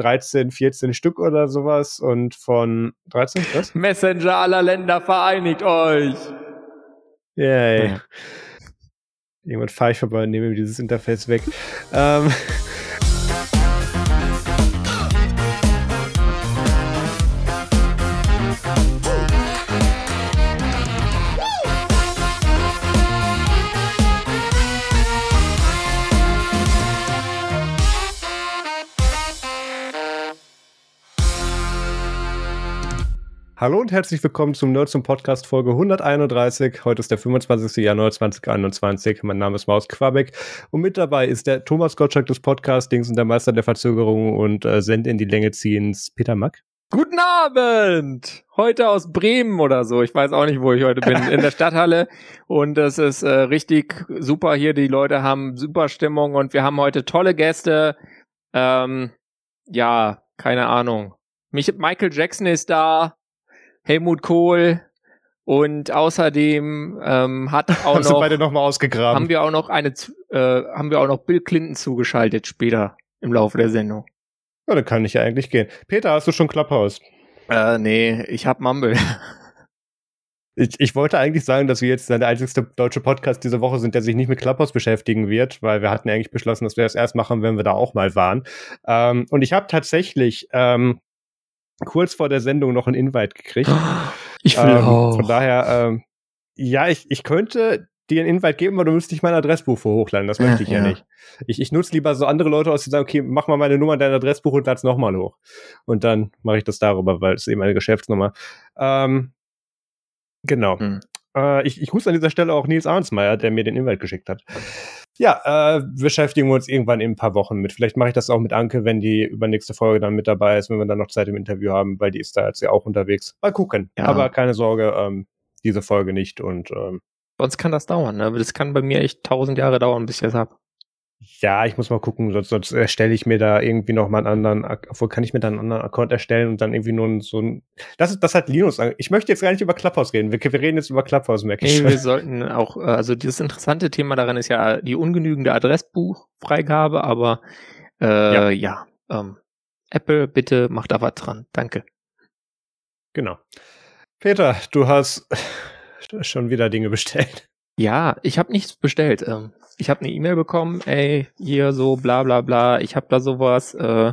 13, 14 Stück oder sowas und von 13, was? Messenger aller Länder vereinigt euch! Yay. Ja. Irgendwann fahre ich vorbei und nehme dieses Interface weg. Ähm. Hallo und herzlich willkommen zum Nerds zum Podcast Folge 131. Heute ist der 25. Januar 2021. Mein Name ist Maus Quabeck und mit dabei ist der Thomas Gottschalk des Podcastings und der Meister der Verzögerung und äh, Send in die Länge ziehens Peter Mack. Guten Abend! Heute aus Bremen oder so. Ich weiß auch nicht, wo ich heute bin. In der Stadthalle. Und es ist äh, richtig super hier. Die Leute haben super Stimmung und wir haben heute tolle Gäste. Ähm, ja, keine Ahnung. Mich, Michael Jackson ist da. Helmut Kohl und außerdem ähm, hat auch noch, beide noch mal ausgegraben. haben wir auch noch eine äh, haben wir auch noch Bill Clinton zugeschaltet später im Laufe der Sendung. Ja, dann kann ich ja eigentlich gehen. Peter, hast du schon Clubhouse? Äh, nee, ich hab Mumble. Ich, ich wollte eigentlich sagen, dass wir jetzt der einzigste deutsche Podcast diese Woche sind, der sich nicht mit Clubhouse beschäftigen wird, weil wir hatten eigentlich beschlossen, dass wir das erst machen, wenn wir da auch mal waren. Ähm, und ich habe tatsächlich ähm, kurz vor der Sendung noch einen Invite gekriegt. Ich will ähm, auch. Von daher, ähm, ja, ich, ich könnte dir einen Invite geben, aber du müsstest nicht mein Adressbuch hochladen. Das möchte ich ja, ja nicht. Ich, ich nutze lieber so andere Leute aus, die sagen, okay, mach mal meine Nummer, dein Adressbuch und lad's nochmal hoch. Und dann mache ich das darüber, weil es eben eine Geschäftsnummer. Ähm, genau. Hm. Äh, ich, ich grüße an dieser Stelle auch Nils Arnsmeier, der mir den Invite geschickt hat. Ja, äh, beschäftigen wir uns irgendwann in ein paar Wochen mit. Vielleicht mache ich das auch mit Anke, wenn die übernächste Folge dann mit dabei ist, wenn wir dann noch Zeit im Interview haben, weil die ist da jetzt ja auch unterwegs. Mal gucken. Ja. Aber keine Sorge, ähm, diese Folge nicht und ähm, Sonst kann das dauern, ne? Das kann bei mir echt tausend Jahre dauern, bis ich das hab. Ja, ich muss mal gucken, sonst, sonst erstelle ich mir da irgendwie noch mal einen anderen, obwohl kann ich mir da einen anderen Account erstellen und dann irgendwie nur so ein, das ist, das hat Linux. Ich möchte jetzt gar nicht über Clubhouse reden. Wir, wir reden jetzt über Clubhouse, merke ich. Nee, wir sollten auch, äh, also dieses interessante Thema daran ist ja die ungenügende Adressbuchfreigabe, aber, äh, ja, ja ähm, Apple, bitte mach da was dran. Danke. Genau. Peter, du hast schon wieder Dinge bestellt. Ja, ich habe nichts bestellt. Ähm, ich habe eine E-Mail bekommen, ey, hier so bla bla bla, ich habe da sowas, äh,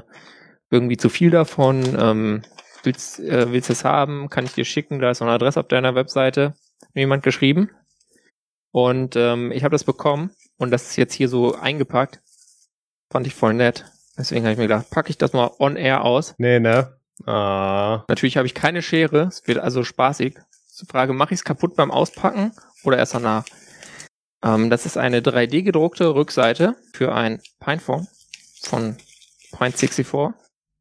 irgendwie zu viel davon, ähm, willst, äh, willst es haben, kann ich dir schicken, da ist noch eine Adresse auf deiner Webseite, mir jemand geschrieben. Und ähm, ich habe das bekommen und das ist jetzt hier so eingepackt. Fand ich voll nett. Deswegen habe ich mir gedacht, packe ich das mal on air aus. Nee, ne? Ah. Natürlich habe ich keine Schere, es wird also spaßig. Die Frage, mache ich es kaputt beim Auspacken oder erst danach? Ähm, das ist eine 3D gedruckte Rückseite für ein Pinephone von Pine64.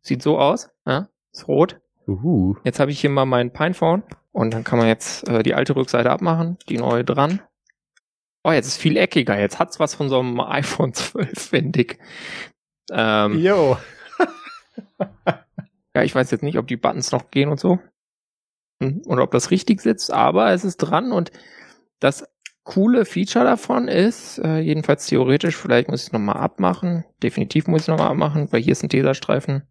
Sieht so aus, ja? ist rot. Uhu. Jetzt habe ich hier mal mein Pinephone und dann kann man jetzt äh, die alte Rückseite abmachen, die neue dran. Oh, jetzt ist viel eckiger. Jetzt hat's was von so einem iPhone 12, finde ich. Ähm, jo. ja, ich weiß jetzt nicht, ob die Buttons noch gehen und so. Hm, oder ob das richtig sitzt, aber es ist dran und das coole Feature davon ist, äh, jedenfalls theoretisch, vielleicht muss ich es nochmal abmachen. Definitiv muss ich es nochmal abmachen, weil hier ist ein Teserstreifen.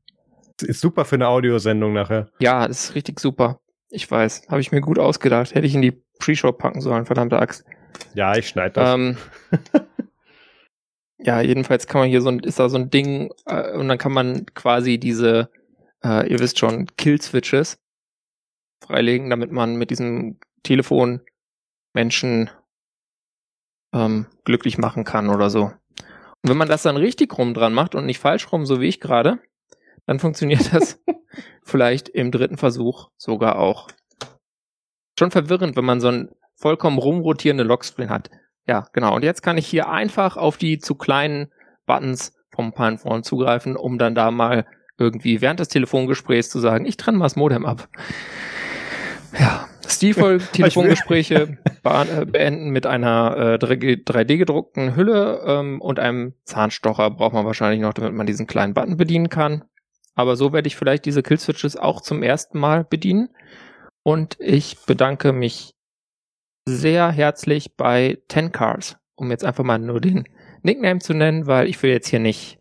Ist super für eine Audiosendung nachher. Ja, das ist richtig super. Ich weiß, habe ich mir gut ausgedacht. Hätte ich in die Pre-Show packen sollen, verdammte Axt. Ja, ich schneide das. Ähm, ja, jedenfalls kann man hier so ein, ist da so ein Ding äh, und dann kann man quasi diese, äh, ihr wisst schon, Kill-Switches freilegen, damit man mit diesem Telefon Menschen ähm, glücklich machen kann oder so. Und wenn man das dann richtig rum dran macht und nicht falsch rum, so wie ich gerade, dann funktioniert das vielleicht im dritten Versuch sogar auch. Schon verwirrend, wenn man so einen vollkommen rumrotierende Lockscreen hat. Ja, genau. Und jetzt kann ich hier einfach auf die zu kleinen Buttons vom Pinephone zugreifen, um dann da mal irgendwie während des Telefongesprächs zu sagen, ich trenne mal das Modem ab. Ja, stilvoll Telefongespräche äh, beenden mit einer äh, 3D-gedruckten Hülle ähm, und einem Zahnstocher braucht man wahrscheinlich noch, damit man diesen kleinen Button bedienen kann. Aber so werde ich vielleicht diese Killswitches auch zum ersten Mal bedienen. Und ich bedanke mich sehr herzlich bei Ten Cars, um jetzt einfach mal nur den Nickname zu nennen, weil ich will jetzt hier nicht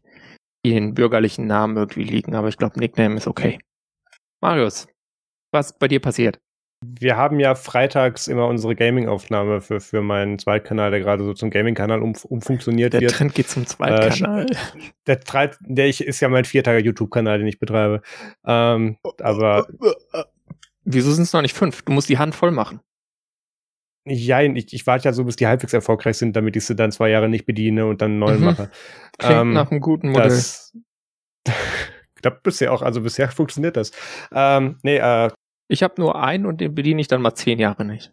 ihren bürgerlichen Namen irgendwie liegen, aber ich glaube, Nickname ist okay. Marius, was bei dir passiert? Wir haben ja freitags immer unsere Gaming-Aufnahme für, für meinen Zweitkanal, der gerade so zum Gaming-Kanal um, umfunktioniert der wird. Der Trend geht zum Zweitkanal. Äh, der, der ich, ist ja mein viertager YouTube-Kanal, den ich betreibe. Ähm, aber. Wieso sind es noch nicht fünf? Du musst die Hand voll machen. Ja, ich, ich warte ja so, bis die halbwegs erfolgreich sind, damit ich sie dann zwei Jahre nicht bediene und dann neuen mhm. mache. Klingt ähm, nach einem guten Modell. Das, klappt bisher auch, also bisher funktioniert das. Ähm, nee, äh, ich habe nur einen und den bediene ich dann mal zehn Jahre nicht.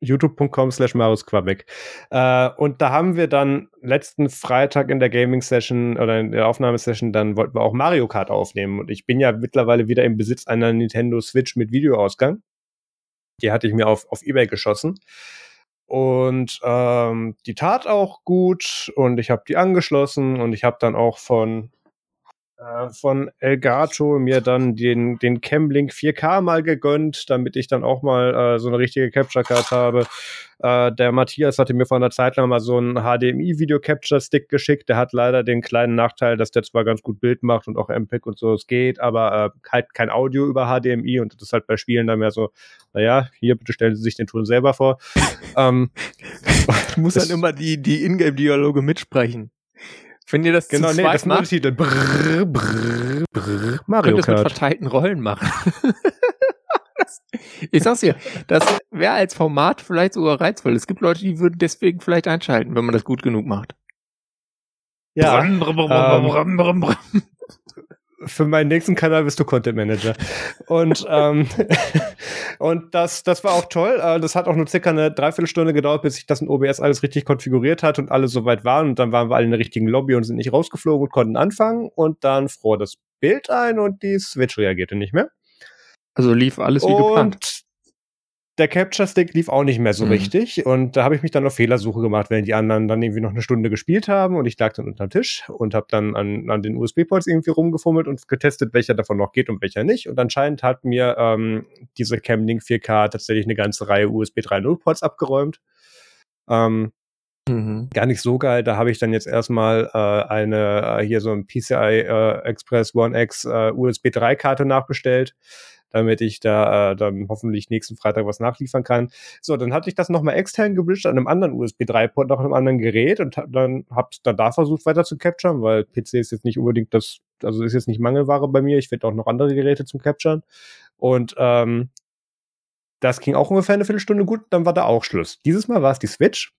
youtube.com slash Marius Quabeck. Äh, und da haben wir dann letzten Freitag in der Gaming-Session oder in der Aufnahmesession, dann wollten wir auch Mario Kart aufnehmen. Und ich bin ja mittlerweile wieder im Besitz einer Nintendo Switch mit Videoausgang. Die hatte ich mir auf, auf Ebay geschossen. Und ähm, die tat auch gut und ich habe die angeschlossen und ich habe dann auch von von Elgato mir dann den, den Camlink 4K mal gegönnt, damit ich dann auch mal äh, so eine richtige Capture Card habe. Äh, der Matthias hatte mir vor einer Zeit lang mal so einen HDMI Video Capture Stick geschickt. Der hat leider den kleinen Nachteil, dass der zwar ganz gut Bild macht und auch MPEG und so es geht, aber äh, halt kein Audio über HDMI und das ist halt bei Spielen dann mehr so, naja, hier bitte stellen Sie sich den Ton selber vor. ähm, du musst dann immer die, die Ingame-Dialoge mitsprechen. Wenn ihr das genau, nee, das macht, Titel. Brrr, brrr, brrr, Mario könnt Kart. das mit verteilten Rollen machen. ich sag's dir, das wäre als Format vielleicht sogar reizvoll. Es gibt Leute, die würden deswegen vielleicht einschalten, wenn man das gut genug macht. Ja. Brum, brum, brum, ähm, für meinen nächsten Kanal bist du Content Manager. Und, ähm, und das, das war auch toll. Äh, das hat auch nur circa eine Dreiviertelstunde gedauert, bis ich das in OBS alles richtig konfiguriert hat und alle soweit waren. Und dann waren wir alle in der richtigen Lobby und sind nicht rausgeflogen und konnten anfangen. Und dann fror das Bild ein und die Switch reagierte nicht mehr. Also lief alles wie und geplant der Capture Stick lief auch nicht mehr so mhm. richtig und da habe ich mich dann auf Fehlersuche gemacht, wenn die anderen dann irgendwie noch eine Stunde gespielt haben und ich lag dann unterm Tisch und habe dann an, an den USB-Ports irgendwie rumgefummelt und getestet, welcher davon noch geht und welcher nicht und anscheinend hat mir ähm, diese Camlink 4K tatsächlich eine ganze Reihe USB 3.0 Ports abgeräumt. Ähm, Mhm. Gar nicht so geil. Da habe ich dann jetzt erstmal äh, eine äh, hier so ein PCI äh, Express One X äh, USB 3 Karte nachbestellt damit ich da äh, dann hoffentlich nächsten Freitag was nachliefern kann. So, dann hatte ich das nochmal extern gebridged an einem anderen USB 3-Port noch einem anderen Gerät und hab dann hab's dann da versucht weiter zu capturen, weil PC ist jetzt nicht unbedingt das, also ist jetzt nicht Mangelware bei mir. Ich finde auch noch andere Geräte zum Capturen. Und ähm, das ging auch ungefähr eine Viertelstunde gut, dann war da auch Schluss. Dieses Mal war es die Switch.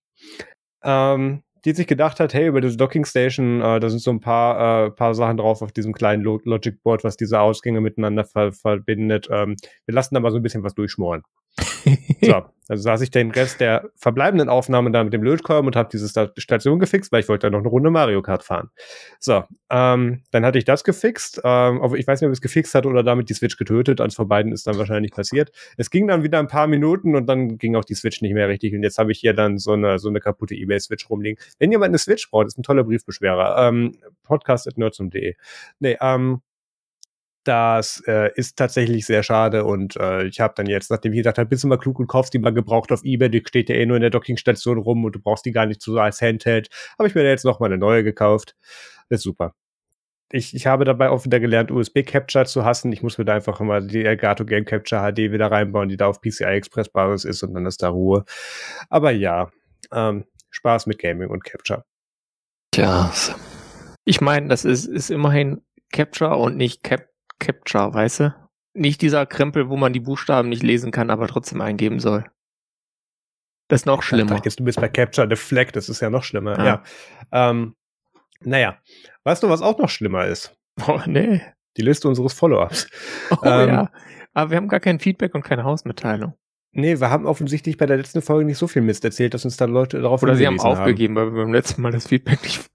Ähm, die sich gedacht hat, hey, über diese Docking Station, äh, da sind so ein paar, äh, paar Sachen drauf auf diesem kleinen Logic Board, was diese Ausgänge miteinander ver verbindet. Ähm, wir lassen da mal so ein bisschen was durchschmoren. so, also saß ich den Rest der verbleibenden Aufnahmen da mit dem Lötkolben und habe diese Station gefixt, weil ich wollte da noch eine Runde Mario Kart fahren. So, ähm, dann hatte ich das gefixt. Ähm, aber ich weiß nicht, ob ich es gefixt hatte oder damit die Switch getötet. Eins von beiden ist dann wahrscheinlich passiert. Es ging dann wieder ein paar Minuten und dann ging auch die Switch nicht mehr richtig. Und jetzt habe ich hier dann so eine, so eine kaputte eBay-Switch rumliegen. Wenn jemand eine Switch braucht, ist ein toller Briefbeschwerer. Ähm, podcast.nerdsum.de. Nee, ähm, das äh, ist tatsächlich sehr schade und äh, ich habe dann jetzt, nachdem ich gedacht habe, bist du mal klug und kaufst die mal gebraucht auf Ebay, die steht ja eh nur in der Dockingstation rum und du brauchst die gar nicht so als Handheld, habe ich mir jetzt noch mal eine neue gekauft. ist super. Ich, ich habe dabei auch wieder gelernt, USB Capture zu hassen. Ich muss mir da einfach immer die Elgato Game Capture HD wieder reinbauen, die da auf PCI Express Basis ist und dann ist da Ruhe. Aber ja, ähm, Spaß mit Gaming und Capture. Tja, ich meine, das ist, ist immerhin Capture und nicht Cap Capture, weißt du? Nicht dieser Krempel, wo man die Buchstaben nicht lesen kann, aber trotzdem eingeben soll. Das ist noch schlimmer. Ich jetzt du bist bei Capture the Flag, das ist ja noch schlimmer. Ja. ja. Ähm, naja, weißt du, was auch noch schlimmer ist? Oh, nee. Die Liste unseres Follow-ups. Oh ähm, ja. Aber wir haben gar kein Feedback und keine Hausmitteilung. Nee, wir haben offensichtlich bei der letzten Folge nicht so viel Mist erzählt, dass uns da Leute darauf Oder sie haben aufgegeben, haben. weil wir beim letzten Mal das Feedback nicht.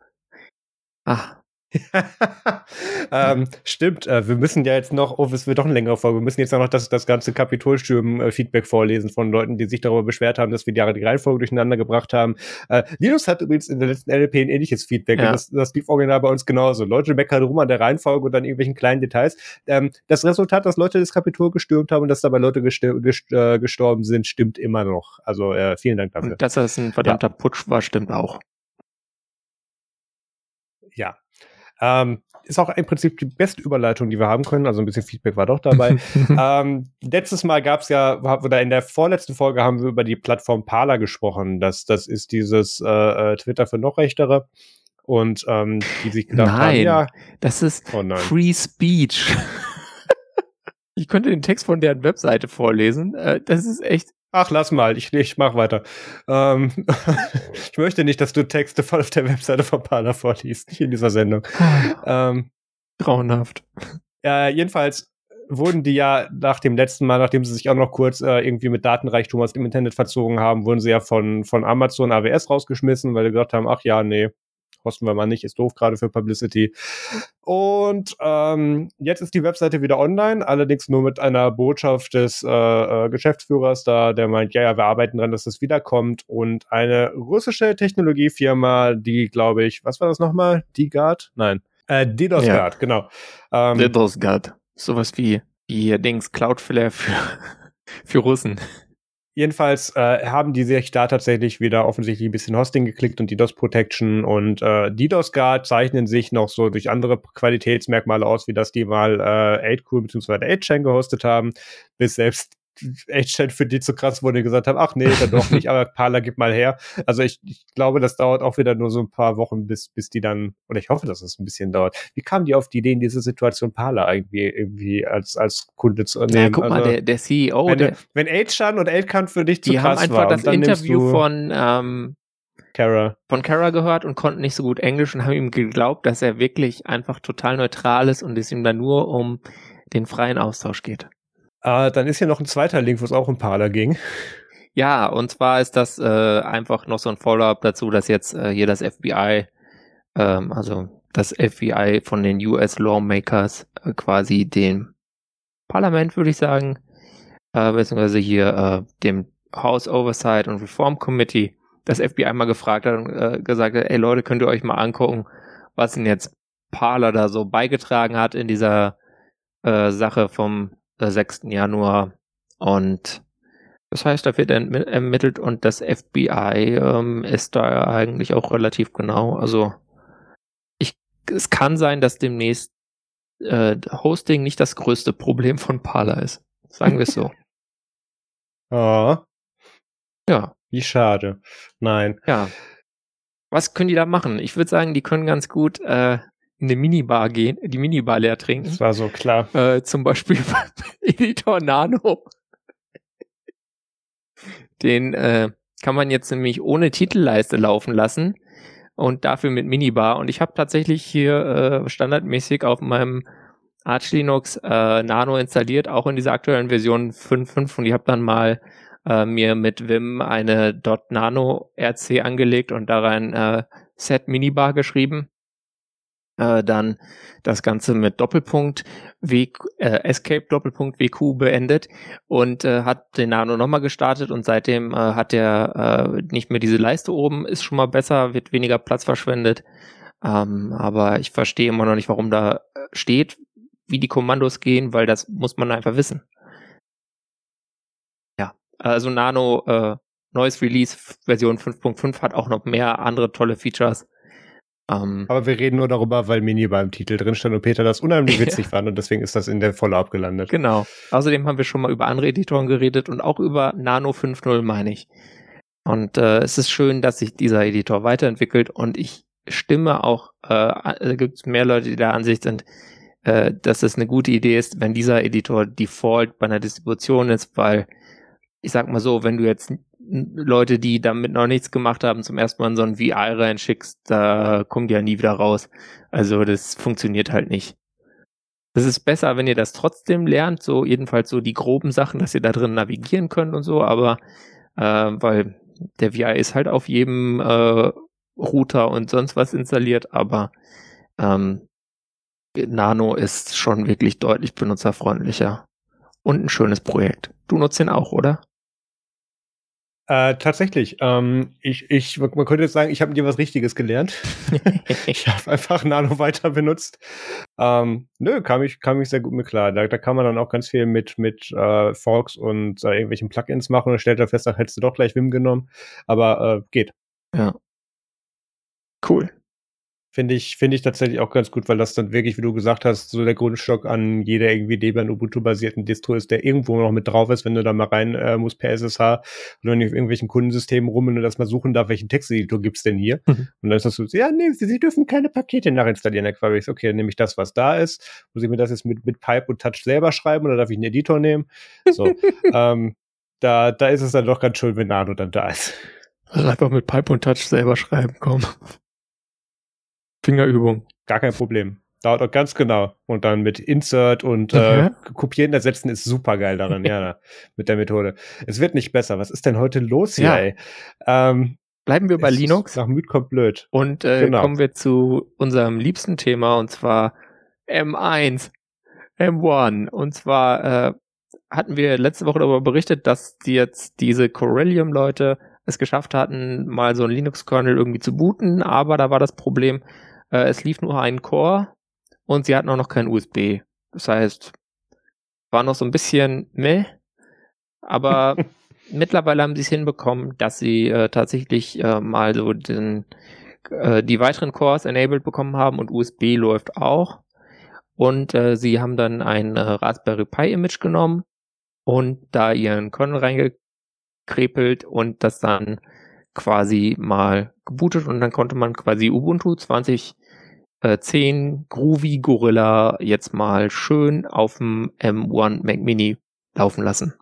Ach, ähm, stimmt, äh, wir müssen ja jetzt noch, oh, es wird doch eine längere Folge, wir müssen jetzt noch das, das ganze Kapitolstürmen-Feedback vorlesen von Leuten, die sich darüber beschwert haben, dass wir die, die Reihenfolge durcheinander gebracht haben. Äh, Linus hat übrigens in der letzten LP ein ähnliches Feedback ja. und das, das lief original bei uns genauso. Leute meckern rum an der Reihenfolge und dann irgendwelchen kleinen Details. Ähm, das Resultat, dass Leute das Kapitol gestürmt haben und dass dabei Leute gest äh, gestorben sind, stimmt immer noch. Also äh, vielen Dank dafür. Und dass das ein verdammter ja. Putsch war, stimmt auch. Ja, Ähm, ist auch im Prinzip die beste Überleitung, die wir haben können. Also ein bisschen Feedback war doch dabei. ähm, letztes Mal gab es ja, oder in der vorletzten Folge haben wir über die Plattform Parler gesprochen. Das, das ist dieses äh, äh Twitter für noch Rechtere. Und ähm, die sich gedacht nein, haben, ja. Das ist oh Free Speech. ich könnte den Text von deren Webseite vorlesen. Äh, das ist echt Ach, lass mal, ich, ich mach weiter. Ähm, ich möchte nicht, dass du Texte voll auf der Webseite von Parler vorliest, nicht in dieser Sendung. ähm, Grauenhaft. Ja, jedenfalls wurden die ja nach dem letzten Mal, nachdem sie sich auch noch kurz äh, irgendwie mit Datenreichtum aus dem Internet verzogen haben, wurden sie ja von, von Amazon AWS rausgeschmissen, weil sie gesagt haben, ach ja, nee, kosten wir mal nicht, ist doof gerade für Publicity. Und ähm, jetzt ist die Webseite wieder online, allerdings nur mit einer Botschaft des äh, äh, Geschäftsführers da, der meint, ja, ja, wir arbeiten dran, dass das wiederkommt. Und eine russische Technologiefirma, die, glaube ich, was war das nochmal? DiGuard? Nein. Äh, DDoSguard, ja. genau. Ähm, DDoSguard. Sowas wie, wie Dings Cloudflare für, für Russen. Jedenfalls äh, haben die sich da tatsächlich wieder offensichtlich ein bisschen Hosting geklickt und DDoS Protection und äh, DDoS Guard zeichnen sich noch so durch andere Qualitätsmerkmale aus, wie das die mal äh, 8Cool bzw. 8chain gehostet haben, bis selbst echt schon für die zu krass wurde, gesagt haben, ach nee, dann doch nicht, aber Parler gib mal her. Also ich, ich glaube, das dauert auch wieder nur so ein paar Wochen, bis, bis die dann, oder ich hoffe, dass es ein bisschen dauert. Wie kamen die auf die Idee, in diese Situation Parler irgendwie, irgendwie als, als Kunde zu nehmen? Ja, guck also, mal, der, der CEO, wenn, der, wenn Elchan und Elkan für dich zu die krass haben einfach das Interview von, ähm, Kara. von Kara gehört und konnten nicht so gut Englisch und haben ihm geglaubt, dass er wirklich einfach total neutral ist und es ihm dann nur um den freien Austausch geht. Äh, dann ist hier noch ein zweiter Link, wo es auch um Parler ging. Ja, und zwar ist das äh, einfach noch so ein Follow-up dazu, dass jetzt äh, hier das FBI, ähm, also das FBI von den US Lawmakers äh, quasi dem Parlament, würde ich sagen, äh, beziehungsweise hier äh, dem House Oversight und Reform Committee, das FBI mal gefragt hat und äh, gesagt hat, ey Leute, könnt ihr euch mal angucken, was denn jetzt Parler da so beigetragen hat in dieser äh, Sache vom 6. Januar. Und das heißt, da wird ermittelt und das FBI ähm, ist da eigentlich auch relativ genau. Also ich, es kann sein, dass demnächst äh, Hosting nicht das größte Problem von Parler ist. Sagen wir es so. oh. Ja. Wie schade. Nein. Ja. Was können die da machen? Ich würde sagen, die können ganz gut äh, eine Minibar gehen, die Minibar leer trinken. Das war so klar. Äh, zum Beispiel beim Editor Nano. Den äh, kann man jetzt nämlich ohne Titelleiste laufen lassen und dafür mit Minibar. Und ich habe tatsächlich hier äh, standardmäßig auf meinem Arch Linux äh, Nano installiert, auch in dieser aktuellen Version 5.5 und ich habe dann mal äh, mir mit Vim eine .nano RC angelegt und da rein äh, Set Minibar geschrieben äh, dann das Ganze mit Doppelpunkt w, äh, Escape Doppelpunkt WQ beendet und äh, hat den Nano nochmal gestartet und seitdem äh, hat er äh, nicht mehr diese Leiste oben, ist schon mal besser, wird weniger Platz verschwendet. Ähm, aber ich verstehe immer noch nicht, warum da äh, steht, wie die Kommandos gehen, weil das muss man einfach wissen. Ja, also Nano äh, neues Release Version 5.5 hat auch noch mehr andere tolle Features ähm, Aber wir reden nur darüber, weil Mini beim Titel drin stand und Peter das unheimlich witzig fand und deswegen ist das in der Follow-up gelandet. Genau. Außerdem haben wir schon mal über andere Editoren geredet und auch über Nano 5.0 meine ich. Und äh, es ist schön, dass sich dieser Editor weiterentwickelt und ich stimme auch, äh, gibt es mehr Leute, die der Ansicht sind, äh, dass es eine gute Idee ist, wenn dieser Editor Default bei einer Distribution ist, weil ich sag mal so, wenn du jetzt Leute, die damit noch nichts gemacht haben, zum ersten Mal in so ein VR reinschickst, da die ja nie wieder raus. Also das funktioniert halt nicht. Das ist besser, wenn ihr das trotzdem lernt, so jedenfalls so die groben Sachen, dass ihr da drin navigieren könnt und so, aber äh, weil der VR ist halt auf jedem äh, Router und sonst was installiert, aber ähm, Nano ist schon wirklich deutlich benutzerfreundlicher und ein schönes Projekt. Du nutzt ihn auch, oder? Äh, tatsächlich. Ähm, ich, ich, man könnte jetzt sagen, ich habe dir was Richtiges gelernt. ich habe einfach Nano weiter benutzt. Ähm, nö, kam ich, kam ich sehr gut mit klar. Da, da kann man dann auch ganz viel mit, mit äh, Forks und äh, irgendwelchen Plugins machen und stellt dann fest, ach, hättest du doch gleich Wim genommen. Aber äh, geht. Ja. Cool. Finde ich, finde ich tatsächlich auch ganz gut, weil das dann wirklich, wie du gesagt hast, so der Grundstock an jeder irgendwie Debian Ubuntu-basierten Distro ist, der irgendwo noch mit drauf ist, wenn du da mal rein äh, musst per SSH oder wenn du auf irgendwelchen Kundensystemen rum und du das mal suchen darf, welchen Texteditor gibt's denn hier? Mhm. Und dann ist das so, ja, nee, sie, sie dürfen keine Pakete nachinstallieren. Quasi ich, okay, dann nehme ich das, was da ist. Muss ich mir das jetzt mit, mit Pipe und Touch selber schreiben oder darf ich einen Editor nehmen? So, ähm, da, da ist es dann doch ganz schön, wenn Nano dann da ist. Also einfach mit Pipe und Touch selber schreiben, komm. Fingerübung. Gar kein Problem. Dauert auch ganz genau. Und dann mit Insert und okay. äh, Kopieren, ersetzen ist super geil daran, ja, mit der Methode. Es wird nicht besser. Was ist denn heute los hier, ja. ey? Ähm, Bleiben wir bei Linux. Nach Müd kommt blöd. Und äh, genau. kommen wir zu unserem liebsten Thema, und zwar M1, M1. Und zwar äh, hatten wir letzte Woche darüber berichtet, dass die jetzt diese Corellium-Leute es geschafft hatten, mal so ein Linux-Kernel irgendwie zu booten, aber da war das Problem, äh, es lief nur ein Core und sie hatten auch noch kein USB. Das heißt, war noch so ein bisschen meh, aber mittlerweile haben sie es hinbekommen, dass sie äh, tatsächlich äh, mal so den, äh, die weiteren Cores enabled bekommen haben und USB läuft auch. Und äh, sie haben dann ein äh, Raspberry Pi Image genommen und da ihren Kernel reingekrepelt und das dann quasi mal gebootet und dann konnte man quasi Ubuntu 2010 äh, Groovy Gorilla jetzt mal schön auf dem M1 Mac Mini laufen lassen.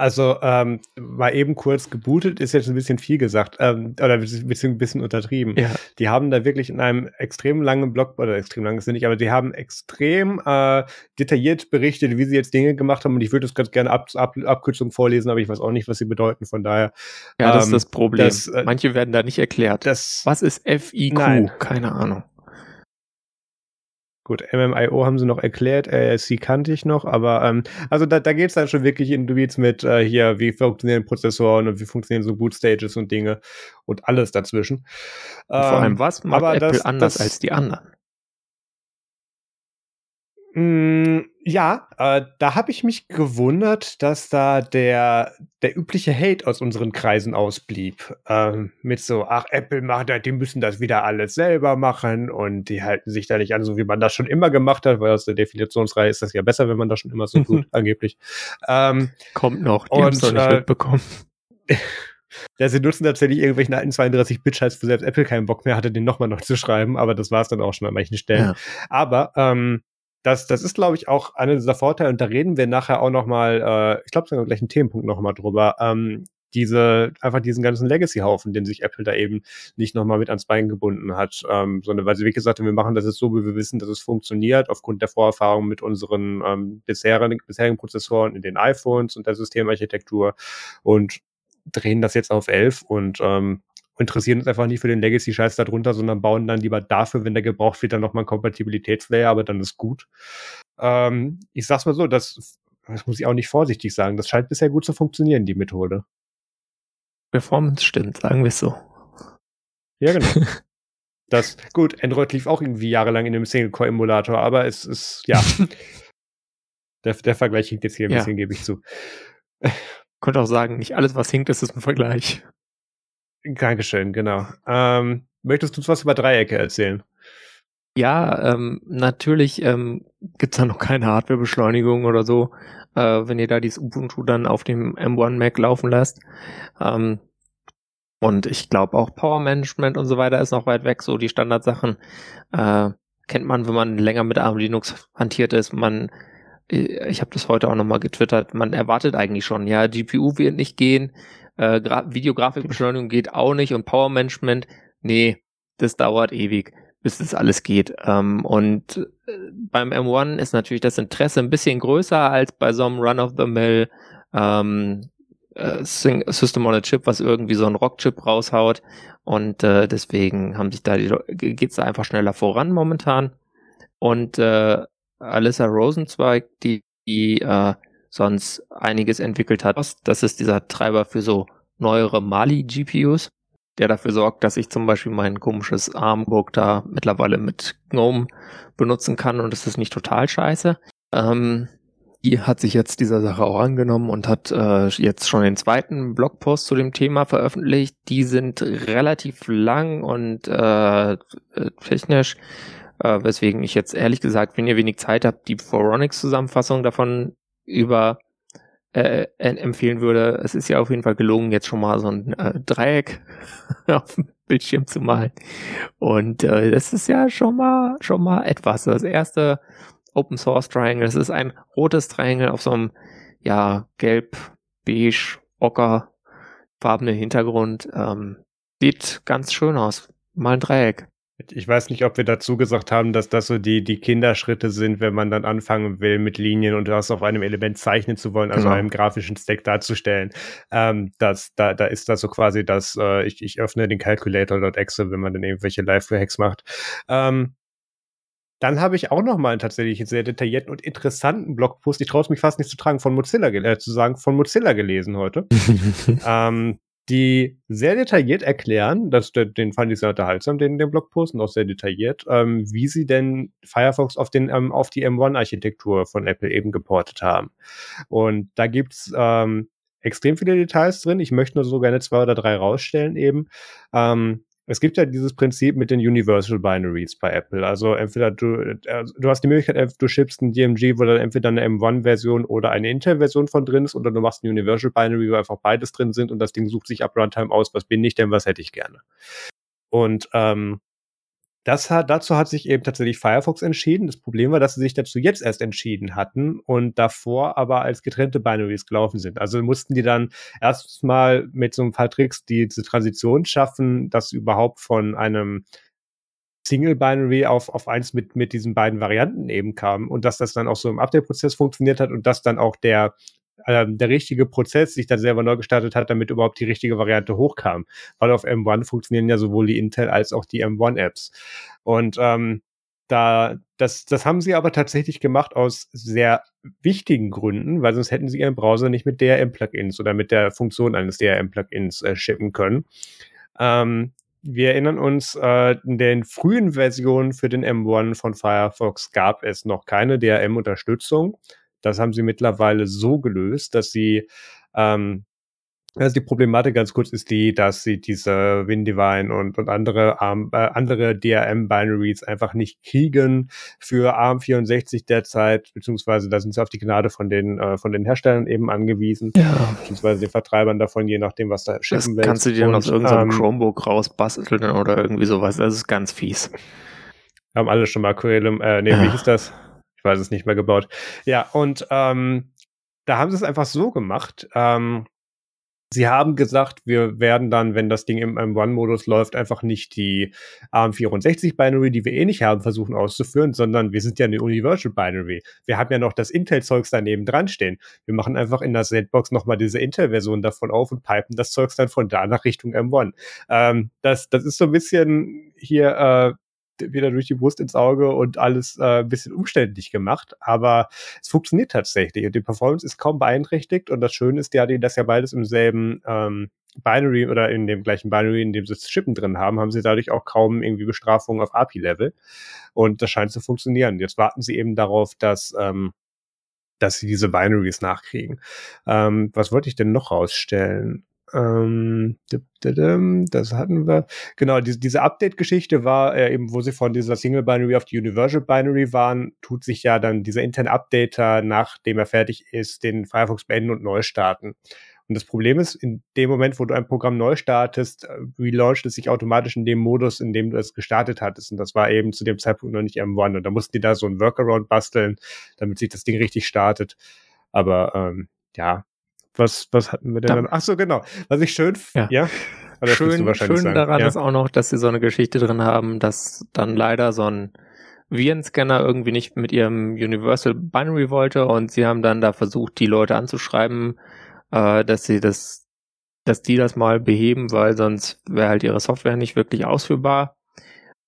Also ähm, mal eben kurz gebootet ist jetzt ein bisschen viel gesagt ähm, oder ein bisschen, ein bisschen untertrieben. Ja. Die haben da wirklich in einem extrem langen Blog oder extrem langes nicht, aber die haben extrem äh, detailliert berichtet, wie sie jetzt Dinge gemacht haben und ich würde das ganz gerne ab, ab, Abkürzung vorlesen, aber ich weiß auch nicht, was sie bedeuten. Von daher. Ja, das ähm, ist das Problem. Das, äh, Manche werden da nicht erklärt. Das, was ist FIQ? Nein. Keine Ahnung. Gut, MMIO haben sie noch erklärt, ASC kannte ich noch, aber ähm, also da, da geht es dann schon wirklich in Dubiz mit äh, hier, wie funktionieren Prozessoren und wie funktionieren so Bootstages und Dinge und alles dazwischen. Ähm, vor allem, was macht Apple das, anders das, als die anderen? Mm, ja, äh, da habe ich mich gewundert, dass da der, der übliche Hate aus unseren Kreisen ausblieb. Ähm, mit so, ach, Apple macht das, die müssen das wieder alles selber machen und die halten sich da nicht an, so wie man das schon immer gemacht hat, weil aus der Definitionsreihe ist das ja besser, wenn man das schon immer so tut, angeblich. Ähm, Kommt noch, die haben es noch nicht äh, mitbekommen. Ja, sie nutzen tatsächlich irgendwelchen alten 32-Bit-Scheiß, wo selbst Apple keinen Bock mehr hatte, den nochmal noch zu schreiben, aber das war es dann auch schon an manchen Stellen. Ja. Aber ähm, das, das ist, glaube ich, auch einer dieser Vorteile, und da reden wir nachher auch nochmal, äh, ich glaube, wir gleich einen Themenpunkt nochmal drüber, ähm, diese, einfach diesen ganzen Legacy-Haufen, den sich Apple da eben nicht nochmal mit ans Bein gebunden hat, ähm, sondern weil sie wirklich gesagt haben, wir machen das jetzt so, wie wir wissen, dass es funktioniert, aufgrund der Vorerfahrung mit unseren ähm, bisherigen, bisherigen Prozessoren in den iPhones und der Systemarchitektur und drehen das jetzt auf 11 und ähm, interessieren uns einfach nicht für den Legacy-Scheiß darunter, sondern bauen dann lieber dafür, wenn der gebraucht wird, dann nochmal ein Kompatibilitätslayer, aber dann ist gut. Ähm, ich sag's mal so, das, das muss ich auch nicht vorsichtig sagen. Das scheint bisher gut zu funktionieren, die Methode. Performance stimmt, sagen wir es so. Ja, genau. das, gut, Android lief auch irgendwie jahrelang in einem Single-Core-Emulator, aber es ist, ja. der, der Vergleich hinkt jetzt hier ein ja. bisschen, gebe ich zu. Könnte auch sagen, nicht alles, was hinkt, ist, ist ein Vergleich. Dankeschön, genau. Ähm, möchtest du uns was über Dreiecke erzählen? Ja, ähm, natürlich ähm, gibt da noch keine Hardwarebeschleunigung oder so, äh, wenn ihr da dieses Ubuntu dann auf dem M1 Mac laufen lasst. Ähm, und ich glaube auch Power Management und so weiter ist noch weit weg, so die Standardsachen. Äh, kennt man, wenn man länger mit ARM Linux hantiert ist. Man, äh, ich habe das heute auch nochmal getwittert, man erwartet eigentlich schon, ja, GPU wird nicht gehen, äh, Videografikbeschleunigung geht auch nicht und Power Management, nee, das dauert ewig, bis das alles geht. Ähm, und äh, beim M1 ist natürlich das Interesse ein bisschen größer als bei so einem Run-of-the-Mill ähm, äh, System on a Chip, was irgendwie so ein Rock-Chip raushaut. Und äh, deswegen haben sich da die, geht's da einfach schneller voran momentan. Und äh, Alyssa Rosenzweig, die, die äh, sonst einiges entwickelt hat. Das ist dieser Treiber für so neuere Mali-GPUs, der dafür sorgt, dass ich zum Beispiel mein komisches ARM-Book da mittlerweile mit GNOME benutzen kann und es ist nicht total scheiße. Ähm, Die hat sich jetzt dieser Sache auch angenommen und hat äh, jetzt schon den zweiten Blogpost zu dem Thema veröffentlicht. Die sind relativ lang und äh, technisch, äh, weswegen ich jetzt ehrlich gesagt, wenn ihr wenig Zeit habt, die Foronix-Zusammenfassung davon über äh, empfehlen würde. Es ist ja auf jeden Fall gelungen, jetzt schon mal so ein äh, Dreieck auf dem Bildschirm zu malen. Und äh, das ist ja schon mal schon mal etwas. Das erste Open Source Triangle, das ist ein rotes Triangle auf so einem ja gelb, beige, ocker farbenen Hintergrund. Ähm, sieht ganz schön aus. Mal ein Dreieck. Ich weiß nicht, ob wir dazu gesagt haben, dass das so die, die Kinderschritte sind, wenn man dann anfangen will, mit Linien und das auf einem Element zeichnen zu wollen, also genau. einem grafischen Stack darzustellen. Ähm, das, da, da ist das so quasi das, äh, ich, ich öffne den Calculator.exe, wenn man dann irgendwelche Live-Hacks macht. Ähm, dann habe ich auch noch mal tatsächlich einen sehr detaillierten und interessanten Blogpost, ich traue es mich fast nicht zu tragen, von Mozilla, äh, zu sagen, von Mozilla gelesen heute. ähm, die sehr detailliert erklären, dass den fand ich sehr unterhaltsam, den, den Blogpost und auch sehr detailliert, ähm, wie sie denn Firefox auf den ähm, auf die M1-Architektur von Apple eben geportet haben. Und da gibt's ähm, extrem viele Details drin. Ich möchte nur so gerne zwei oder drei rausstellen eben. Ähm, es gibt ja dieses Prinzip mit den Universal Binaries bei Apple. Also entweder du, äh, du hast die Möglichkeit, du schippst ein DMG, wo dann entweder eine M1-Version oder eine Intel-Version von drin ist, oder du machst ein Universal Binary, wo einfach beides drin sind und das Ding sucht sich ab Runtime aus, was bin ich denn, was hätte ich gerne. Und ähm, das hat, dazu hat sich eben tatsächlich Firefox entschieden. Das Problem war, dass sie sich dazu jetzt erst entschieden hatten und davor aber als getrennte Binaries gelaufen sind. Also mussten die dann erstmal mit so ein paar Tricks diese Transition schaffen, dass überhaupt von einem Single Binary auf, auf eins mit, mit diesen beiden Varianten eben kam und dass das dann auch so im Update-Prozess funktioniert hat und dass dann auch der ähm, der richtige Prozess sich dann selber neu gestartet hat, damit überhaupt die richtige Variante hochkam. Weil auf M1 funktionieren ja sowohl die Intel als auch die M1-Apps. Und ähm, da, das, das haben sie aber tatsächlich gemacht aus sehr wichtigen Gründen, weil sonst hätten sie ihren Browser nicht mit DRM-Plugins oder mit der Funktion eines DRM-Plugins äh, shippen können. Ähm, wir erinnern uns, äh, in den frühen Versionen für den M1 von Firefox gab es noch keine DRM-Unterstützung. Das haben sie mittlerweile so gelöst, dass sie ähm, also die Problematik ganz kurz ist die, dass sie diese Windivine und, und andere ARM, äh, andere DRM-Binaries einfach nicht kriegen für ARM64 derzeit, beziehungsweise da sind sie auf die Gnade von den, äh, von den Herstellern eben angewiesen, ja. beziehungsweise den Vertreibern davon, je nachdem, was da schiffen will. Kannst du dir und, aus irgendeinem ähm, Chromebook rausbasteln oder irgendwie sowas, das ist ganz fies. Haben alle schon mal Curriculum, äh, nee, ja. wie hieß das? Ich weiß es nicht mehr gebaut. Ja, und ähm, da haben sie es einfach so gemacht. Ähm, sie haben gesagt, wir werden dann, wenn das Ding im M1-Modus läuft, einfach nicht die ARM64-Binary, die wir eh nicht haben, versuchen auszuführen, sondern wir sind ja eine Universal Binary. Wir haben ja noch das Intel-Zeugs daneben dran stehen. Wir machen einfach in der Sandbox nochmal diese Intel-Version davon auf und pipen das Zeugs dann von da nach Richtung M1. Ähm, das, das ist so ein bisschen hier äh, wieder durch die Brust ins Auge und alles äh, ein bisschen umständlich gemacht, aber es funktioniert tatsächlich und die Performance ist kaum beeinträchtigt und das Schöne ist ja, die das ja beides im selben ähm, Binary oder in dem gleichen Binary, in dem sie Chippen drin haben, haben sie dadurch auch kaum irgendwie Bestrafungen auf API-Level und das scheint zu funktionieren. Jetzt warten sie eben darauf, dass ähm, dass sie diese Binaries nachkriegen. Ähm, was wollte ich denn noch rausstellen? Ähm, das hatten wir. Genau, diese, diese Update-Geschichte war äh, eben, wo sie von dieser Single Binary auf die Universal Binary waren, tut sich ja dann dieser interne Updater, nachdem er fertig ist, den Firefox beenden und neu starten. Und das Problem ist, in dem Moment, wo du ein Programm neu startest, äh, relauncht es sich automatisch in dem Modus, in dem du es gestartet hattest. Und das war eben zu dem Zeitpunkt noch nicht M1. Und da mussten die da so ein Workaround basteln, damit sich das Ding richtig startet. Aber ähm, ja, was, was hatten wir denn? Da, Ach so, genau. Was ich schön, ja. ja? schön, schön daran ja. ist auch noch, dass sie so eine Geschichte drin haben, dass dann leider so ein Virenscanner irgendwie nicht mit ihrem Universal Binary wollte und sie haben dann da versucht, die Leute anzuschreiben, äh, dass sie das, dass die das mal beheben, weil sonst wäre halt ihre Software nicht wirklich ausführbar.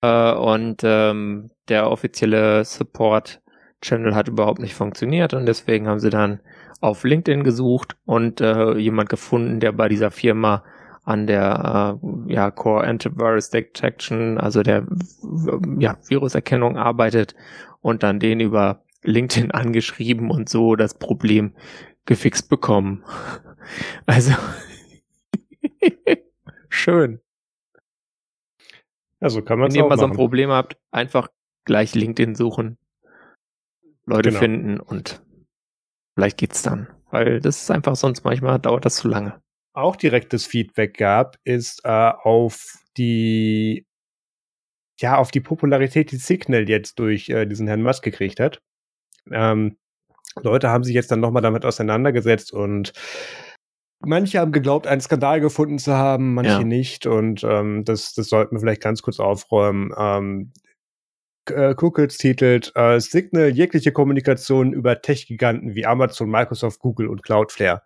Äh, und ähm, der offizielle Support-Channel hat überhaupt nicht funktioniert und deswegen haben sie dann auf LinkedIn gesucht und äh, jemand gefunden, der bei dieser Firma an der äh, ja, Core Antivirus Detection, also der ja, Viruserkennung arbeitet und dann den über LinkedIn angeschrieben und so das Problem gefixt bekommen. Also schön. Also kann man Wenn ihr mal so ein Problem habt, einfach gleich LinkedIn suchen, Leute genau. finden und vielleicht geht's dann. Weil das ist einfach sonst manchmal dauert das zu lange. Auch direktes Feedback gab, ist äh, auf die ja, auf die Popularität, die Signal jetzt durch äh, diesen Herrn Musk gekriegt hat. Ähm, Leute haben sich jetzt dann nochmal damit auseinandergesetzt und manche haben geglaubt, einen Skandal gefunden zu haben, manche ja. nicht. Und ähm, das, das sollten wir vielleicht ganz kurz aufräumen. Ähm, äh, Kuckels titelt äh, Signal jegliche Kommunikation über Tech-Giganten wie Amazon, Microsoft, Google und Cloudflare.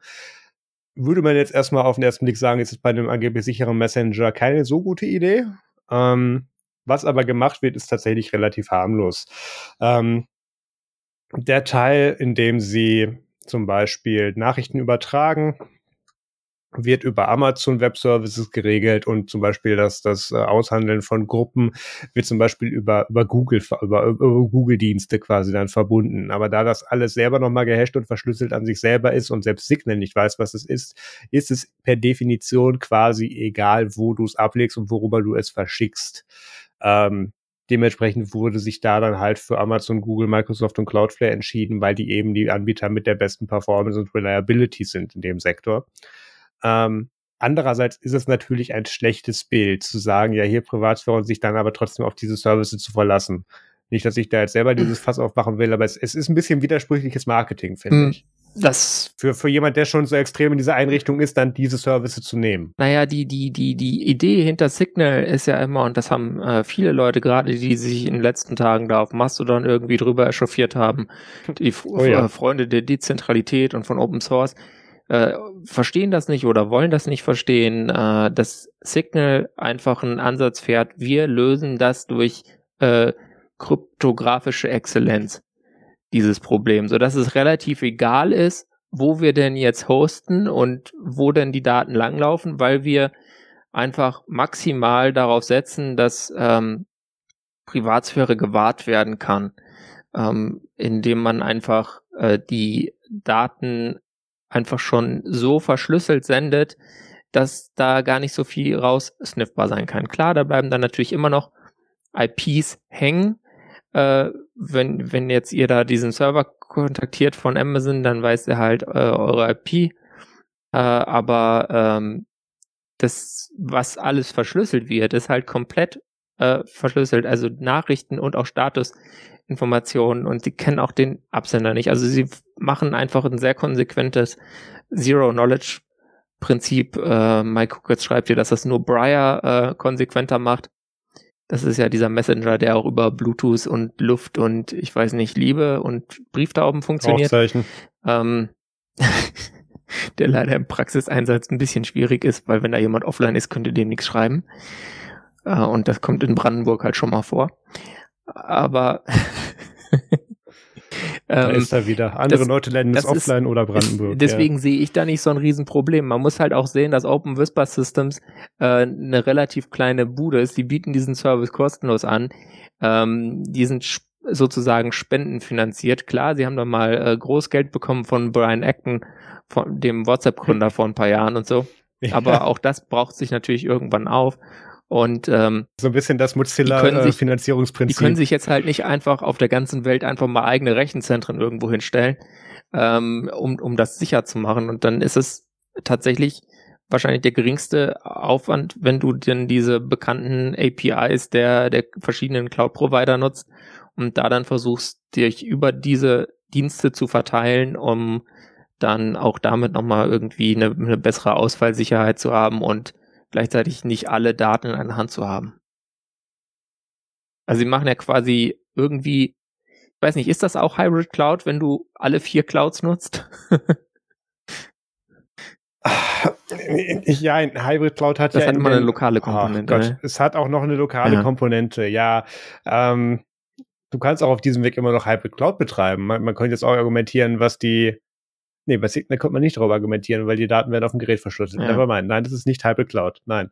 Würde man jetzt erstmal auf den ersten Blick sagen, ist es bei einem angeblich sicheren Messenger keine so gute Idee. Ähm, was aber gemacht wird, ist tatsächlich relativ harmlos. Ähm, der Teil, in dem sie zum Beispiel Nachrichten übertragen, wird über Amazon Web Services geregelt und zum Beispiel das, das äh, Aushandeln von Gruppen wird zum Beispiel über, über Google, über, über Google Dienste quasi dann verbunden. Aber da das alles selber nochmal gehasht und verschlüsselt an sich selber ist und selbst Signal nicht weiß, was es ist, ist es per Definition quasi egal, wo du es ablegst und worüber du es verschickst. Ähm, dementsprechend wurde sich da dann halt für Amazon, Google, Microsoft und Cloudflare entschieden, weil die eben die Anbieter mit der besten Performance und Reliability sind in dem Sektor. Ähm, andererseits ist es natürlich ein schlechtes Bild zu sagen, ja, hier Privatsphäre und sich dann aber trotzdem auf diese Services zu verlassen. Nicht, dass ich da jetzt selber dieses Fass aufmachen will, aber es, es ist ein bisschen widersprüchliches Marketing, finde hm, ich. Das für, für jemand, der schon so extrem in dieser Einrichtung ist, dann diese Services zu nehmen. Naja, die, die, die, die Idee hinter Signal ist ja immer, und das haben äh, viele Leute gerade, die sich in den letzten Tagen da auf Mastodon irgendwie drüber echauffiert haben, die oh ja. Äh, Freunde der Dezentralität und von Open Source, äh, verstehen das nicht oder wollen das nicht verstehen, äh, dass Signal einfach einen Ansatz fährt, wir lösen das durch äh, kryptografische Exzellenz, dieses Problem, so dass es relativ egal ist, wo wir denn jetzt hosten und wo denn die Daten langlaufen, weil wir einfach maximal darauf setzen, dass ähm, Privatsphäre gewahrt werden kann, ähm, indem man einfach äh, die Daten einfach schon so verschlüsselt sendet, dass da gar nicht so viel raus sniffbar sein kann. Klar, da bleiben dann natürlich immer noch IPs hängen. Äh, wenn, wenn jetzt ihr da diesen Server kontaktiert von Amazon, dann weiß er halt äh, eure IP. Äh, aber ähm, das, was alles verschlüsselt wird, ist halt komplett äh, verschlüsselt. Also Nachrichten und auch Statusinformationen und die kennen auch den Absender nicht. Also sie machen einfach ein sehr konsequentes Zero-Knowledge-Prinzip. Äh, Mike Cook schreibt hier, dass das nur Briar äh, konsequenter macht. Das ist ja dieser Messenger, der auch über Bluetooth und Luft und ich weiß nicht, Liebe und Brieftauben funktioniert. Ähm, der leider im Praxiseinsatz ein bisschen schwierig ist, weil wenn da jemand offline ist, könnte dem nichts schreiben. Äh, und das kommt in Brandenburg halt schon mal vor. Aber da ähm, ist er wieder. Andere das, Leute lernen es offline ist, oder Brandenburg. deswegen ja. sehe ich da nicht so ein Riesenproblem. Man muss halt auch sehen, dass Open Whisper Systems äh, eine relativ kleine Bude ist. Die bieten diesen Service kostenlos an. Ähm, die sind sozusagen spendenfinanziert. Klar, sie haben da mal äh, Großgeld bekommen von Brian Acton, von dem WhatsApp-Gründer vor ein paar Jahren und so. Ja. Aber auch das braucht sich natürlich irgendwann auf. Und ähm, so ein bisschen das Mozilla-Finanzierungsprinzip. Die, die können sich jetzt halt nicht einfach auf der ganzen Welt einfach mal eigene Rechenzentren irgendwo hinstellen, ähm, um, um das sicher zu machen. Und dann ist es tatsächlich wahrscheinlich der geringste Aufwand, wenn du denn diese bekannten APIs der, der verschiedenen Cloud-Provider nutzt und da dann versuchst, dich über diese Dienste zu verteilen, um dann auch damit nochmal irgendwie eine, eine bessere Ausfallsicherheit zu haben und gleichzeitig nicht alle Daten in einer Hand zu haben. Also sie machen ja quasi irgendwie, ich weiß nicht, ist das auch Hybrid Cloud, wenn du alle vier Clouds nutzt? ja, ein Hybrid Cloud hat das ja hat immer eine lokale Komponente. Gott, ne? Es hat auch noch eine lokale ja. Komponente, ja. Ähm, du kannst auch auf diesem Weg immer noch Hybrid Cloud betreiben. Man, man könnte jetzt auch argumentieren, was die Nee, bei Signal konnte man nicht darüber argumentieren, weil die Daten werden auf dem Gerät verschlüsselt. Ja. Nevermind. Nein, das ist nicht Hybrid Cloud. Nein.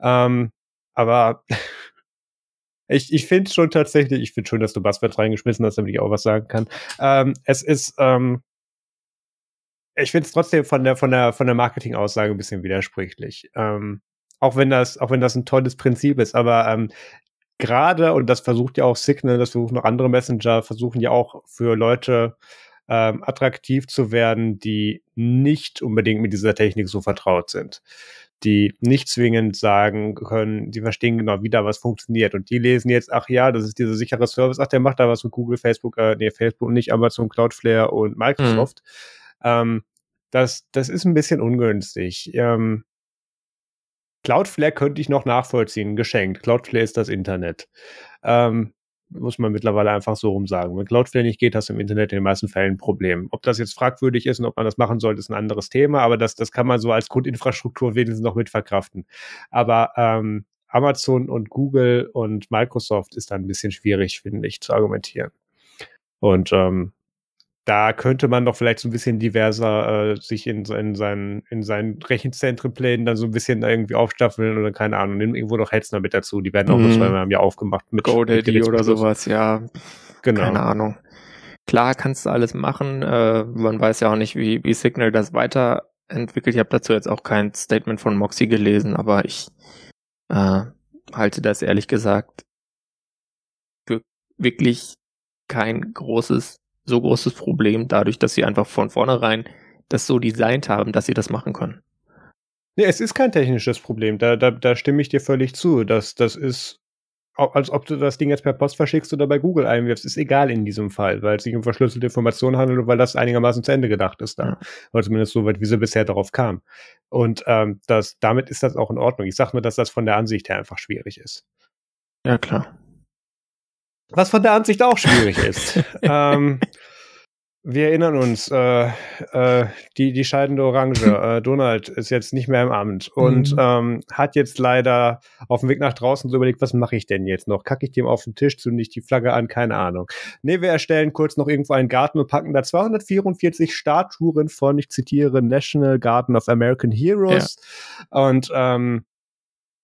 Ähm, aber ich, ich finde schon tatsächlich, ich finde schon, dass du Buzzwords reingeschmissen hast, damit ich auch was sagen kann. Ähm, es ist, ähm, ich finde es trotzdem von der, von der, von der Marketing-Aussage ein bisschen widersprüchlich. Ähm, auch wenn das, auch wenn das ein tolles Prinzip ist, aber ähm, gerade, und das versucht ja auch Signal, das versuchen noch andere Messenger, versuchen ja auch für Leute ähm, attraktiv zu werden, die nicht unbedingt mit dieser Technik so vertraut sind. Die nicht zwingend sagen können, die verstehen genau, wie da was funktioniert. Und die lesen jetzt, ach ja, das ist dieser sichere Service, ach, der macht da was mit Google, Facebook, äh, nee, Facebook und nicht Amazon, Cloudflare und Microsoft. Mhm. Ähm, das, das ist ein bisschen ungünstig. Ähm, Cloudflare könnte ich noch nachvollziehen, geschenkt. Cloudflare ist das Internet. Ähm, muss man mittlerweile einfach so rum sagen. Wenn Cloudflare nicht geht, hast du im Internet in den meisten Fällen ein Problem. Ob das jetzt fragwürdig ist und ob man das machen sollte, ist ein anderes Thema, aber das, das kann man so als Grundinfrastruktur wenigstens noch mit verkraften. Aber ähm, Amazon und Google und Microsoft ist dann ein bisschen schwierig, finde ich, zu argumentieren. Und ähm, da könnte man doch vielleicht so ein bisschen diverser äh, sich in, in, seinen, in seinen Rechenzentrenplänen dann so ein bisschen irgendwie aufstaffeln oder keine Ahnung, nehmen irgendwo noch Hetzner mit dazu. Die werden auch mhm. nur zweimal im Jahr aufgemacht mit GoDaddy oder sowas, ja. Genau. Keine Ahnung. Klar kannst du alles machen. Äh, man weiß ja auch nicht, wie, wie Signal das weiterentwickelt. Ich habe dazu jetzt auch kein Statement von Moxie gelesen, aber ich äh, halte das ehrlich gesagt für wirklich kein großes so großes Problem dadurch, dass sie einfach von vornherein das so designt haben, dass sie das machen können. Nee, es ist kein technisches Problem. Da, da, da stimme ich dir völlig zu. Das, das ist, als ob du das Ding jetzt per Post verschickst oder bei Google einwirfst, ist egal in diesem Fall, weil es sich um verschlüsselte Informationen handelt und weil das einigermaßen zu Ende gedacht ist da. Ja. Oder zumindest so weit, wie sie bisher darauf kam. Und ähm, das, damit ist das auch in Ordnung. Ich sage nur, dass das von der Ansicht her einfach schwierig ist. Ja, klar. Was von der Ansicht auch schwierig ist. ähm, wir erinnern uns, äh, äh, die, die scheidende Orange, äh, Donald ist jetzt nicht mehr im Amt und mhm. ähm, hat jetzt leider auf dem Weg nach draußen so überlegt, was mache ich denn jetzt noch? Kacke ich dem auf den Tisch, zünde ich die Flagge an? Keine Ahnung. Nee, wir erstellen kurz noch irgendwo einen Garten und packen da 244 Statuen von, ich zitiere, National Garden of American Heroes. Ja. Und ähm,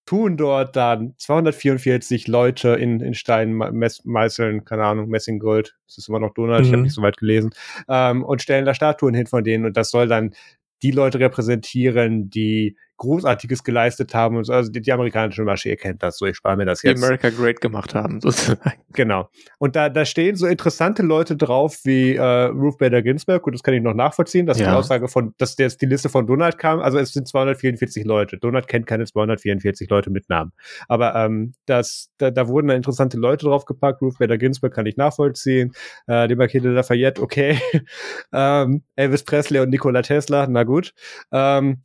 tun dort dann 244 Leute in, in Stein meißeln, keine Ahnung, Messinggold, das ist immer noch Donald, mhm. ich habe nicht so weit gelesen, ähm, und stellen da Statuen hin von denen. Und das soll dann die Leute repräsentieren, die Großartiges geleistet haben. Und so. Also die, die amerikanische Masche, ihr kennt das so, ich spare mir das jetzt. Die America Great gemacht haben, sozusagen. Genau. Und da, da stehen so interessante Leute drauf wie äh, Ruth Bader Ginsburg, und das kann ich noch nachvollziehen, dass ja. die Aussage von, dass jetzt die Liste von Donald kam. Also es sind 244 Leute. Donald kennt keine 244 Leute mit Namen. Aber ähm, das, da, da wurden da interessante Leute draufgepackt. Ruth Bader Ginsburg kann ich nachvollziehen. Äh, die de Lafayette, okay. ähm, Elvis Presley und Nikola Tesla, na gut. Ähm,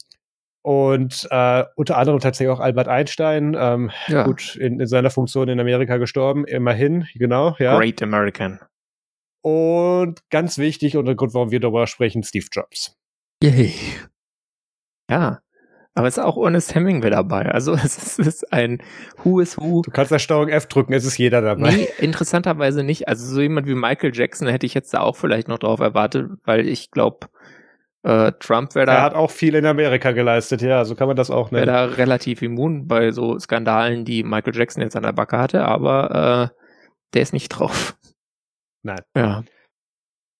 und äh, unter anderem tatsächlich auch Albert Einstein, ähm, ja. gut, in, in seiner Funktion in Amerika gestorben, immerhin, genau, ja. Great American. Und ganz wichtig und der Grund, warum wir darüber sprechen, Steve Jobs. Yay. Ja. Aber es ist auch Ernest Hemingway dabei. Also es ist, es ist ein Who is Who. Du kannst da Steuerung F drücken, es ist jeder dabei. Nee, interessanterweise nicht. Also so jemand wie Michael Jackson hätte ich jetzt da auch vielleicht noch drauf erwartet, weil ich glaube, äh, Trump wäre da. Er hat auch viel in Amerika geleistet, ja, so kann man das auch nennen. Wäre da relativ immun bei so Skandalen, die Michael Jackson jetzt an der Backe hatte, aber äh, der ist nicht drauf. Nein. Ja.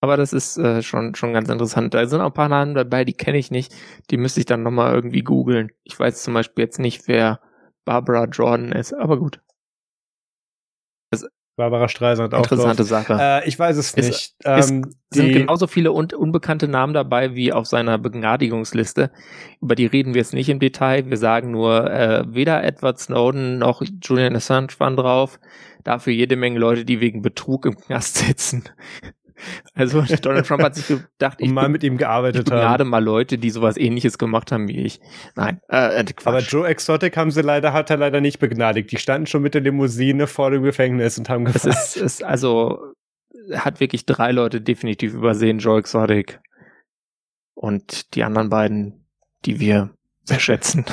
Aber das ist äh, schon, schon ganz interessant. Da sind auch ein paar Namen dabei, die kenne ich nicht. Die müsste ich dann nochmal irgendwie googeln. Ich weiß zum Beispiel jetzt nicht, wer Barbara Jordan ist, aber gut. Barbara Streisand auch. Interessante drauf. Sache. Äh, ich weiß es, es nicht. Es ähm, sind genauso viele un unbekannte Namen dabei wie auf seiner Begnadigungsliste. Über die reden wir jetzt nicht im Detail. Wir sagen nur, äh, weder Edward Snowden noch Julian Assange waren drauf. Dafür jede Menge Leute, die wegen Betrug im Knast sitzen. Also Donald Trump hat sich gedacht, ich mal mit ihm gearbeitet haben. Gerade mal Leute, die sowas ähnliches gemacht haben wie ich. Nein, äh, äh Aber Joe Exotic haben sie leider, hat er leider nicht begnadigt. Die standen schon mit der Limousine vor dem Gefängnis und haben gefragt. Es ist, ist also, hat wirklich drei Leute definitiv übersehen, Joe Exotic. Und die anderen beiden, die wir sehr schätzen.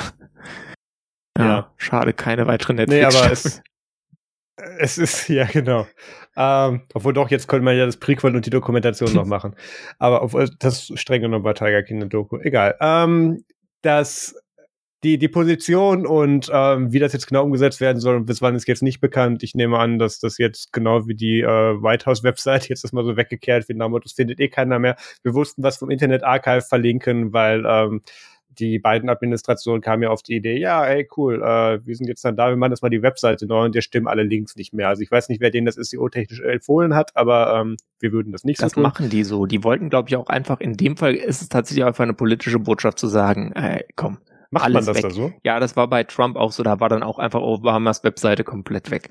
ja, ja, schade, keine weitere Netflix. Nee, aber es, es ist, ja, genau. Ähm, obwohl doch, jetzt könnte man ja das Prequel und die Dokumentation noch machen. Aber obwohl, das ist streng genommen bei Tiger King eine Doku. Egal. Ähm, das, die, die Position und ähm, wie das jetzt genau umgesetzt werden soll und bis wann ist jetzt nicht bekannt. Ich nehme an, dass das jetzt genau wie die äh, White House-Website jetzt erstmal so weggekehrt wird. Das findet eh keiner mehr. Wir wussten was vom Internet Archive verlinken, weil ähm, die beiden Administrationen kamen ja auf die Idee, ja, ey, cool, äh, wir sind jetzt dann da, wir machen das mal die Webseite neu und dir stimmen alle Links nicht mehr. Also ich weiß nicht, wer denen das SEO-technisch empfohlen hat, aber ähm, wir würden das nicht das so tun. Das machen die so. Die wollten, glaube ich, auch einfach, in dem Fall ist es tatsächlich einfach eine politische Botschaft zu sagen, ey, komm, Macht alles man das weg. da so? Ja, das war bei Trump auch so, da war dann auch einfach Obamas Webseite komplett weg.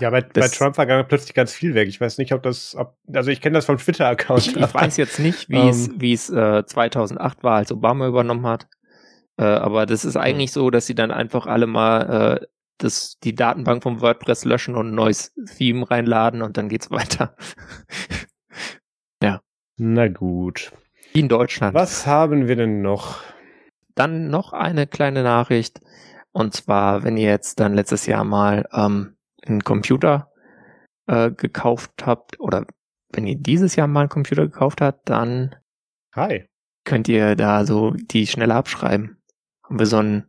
Ja, bei, bei Trump war plötzlich ganz viel weg. Ich weiß nicht, ob das, ob, also ich kenne das vom Twitter-Account. Ich, ich weiß jetzt nicht, wie es, Ähm. wie es äh, 2008 war, als Obama übernommen hat. Äh, aber das ist eigentlich so, dass sie dann einfach alle mal äh, das, die Datenbank vom WordPress löschen und ein neues Theme reinladen und dann geht's weiter. Na gut. Wie in Deutschland. Was haben wir denn noch? Dann noch eine kleine Nachricht. Und zwar, wenn ihr jetzt dann letztes Jahr mal ähm, einen Computer äh, gekauft habt oder wenn ihr dieses Jahr mal einen Computer gekauft habt, dann Hi. könnt ihr da so die schneller abschreiben. Haben wir so ein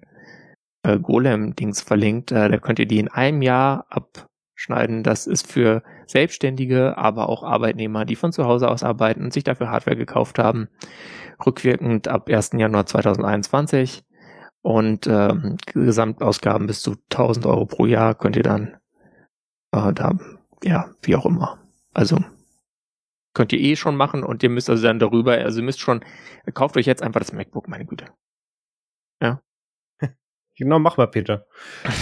äh, Golem-Dings verlinkt, äh, da könnt ihr die in einem Jahr abschneiden. Das ist für Selbstständige, aber auch Arbeitnehmer, die von zu Hause aus arbeiten und sich dafür Hardware gekauft haben. Rückwirkend ab 1. Januar 2021 und ähm, Gesamtausgaben bis zu 1000 Euro pro Jahr könnt ihr dann äh, da, ja, wie auch immer. Also könnt ihr eh schon machen und ihr müsst also dann darüber, also ihr müsst schon, kauft euch jetzt einfach das MacBook, meine Güte. Genau, mach mal, Peter.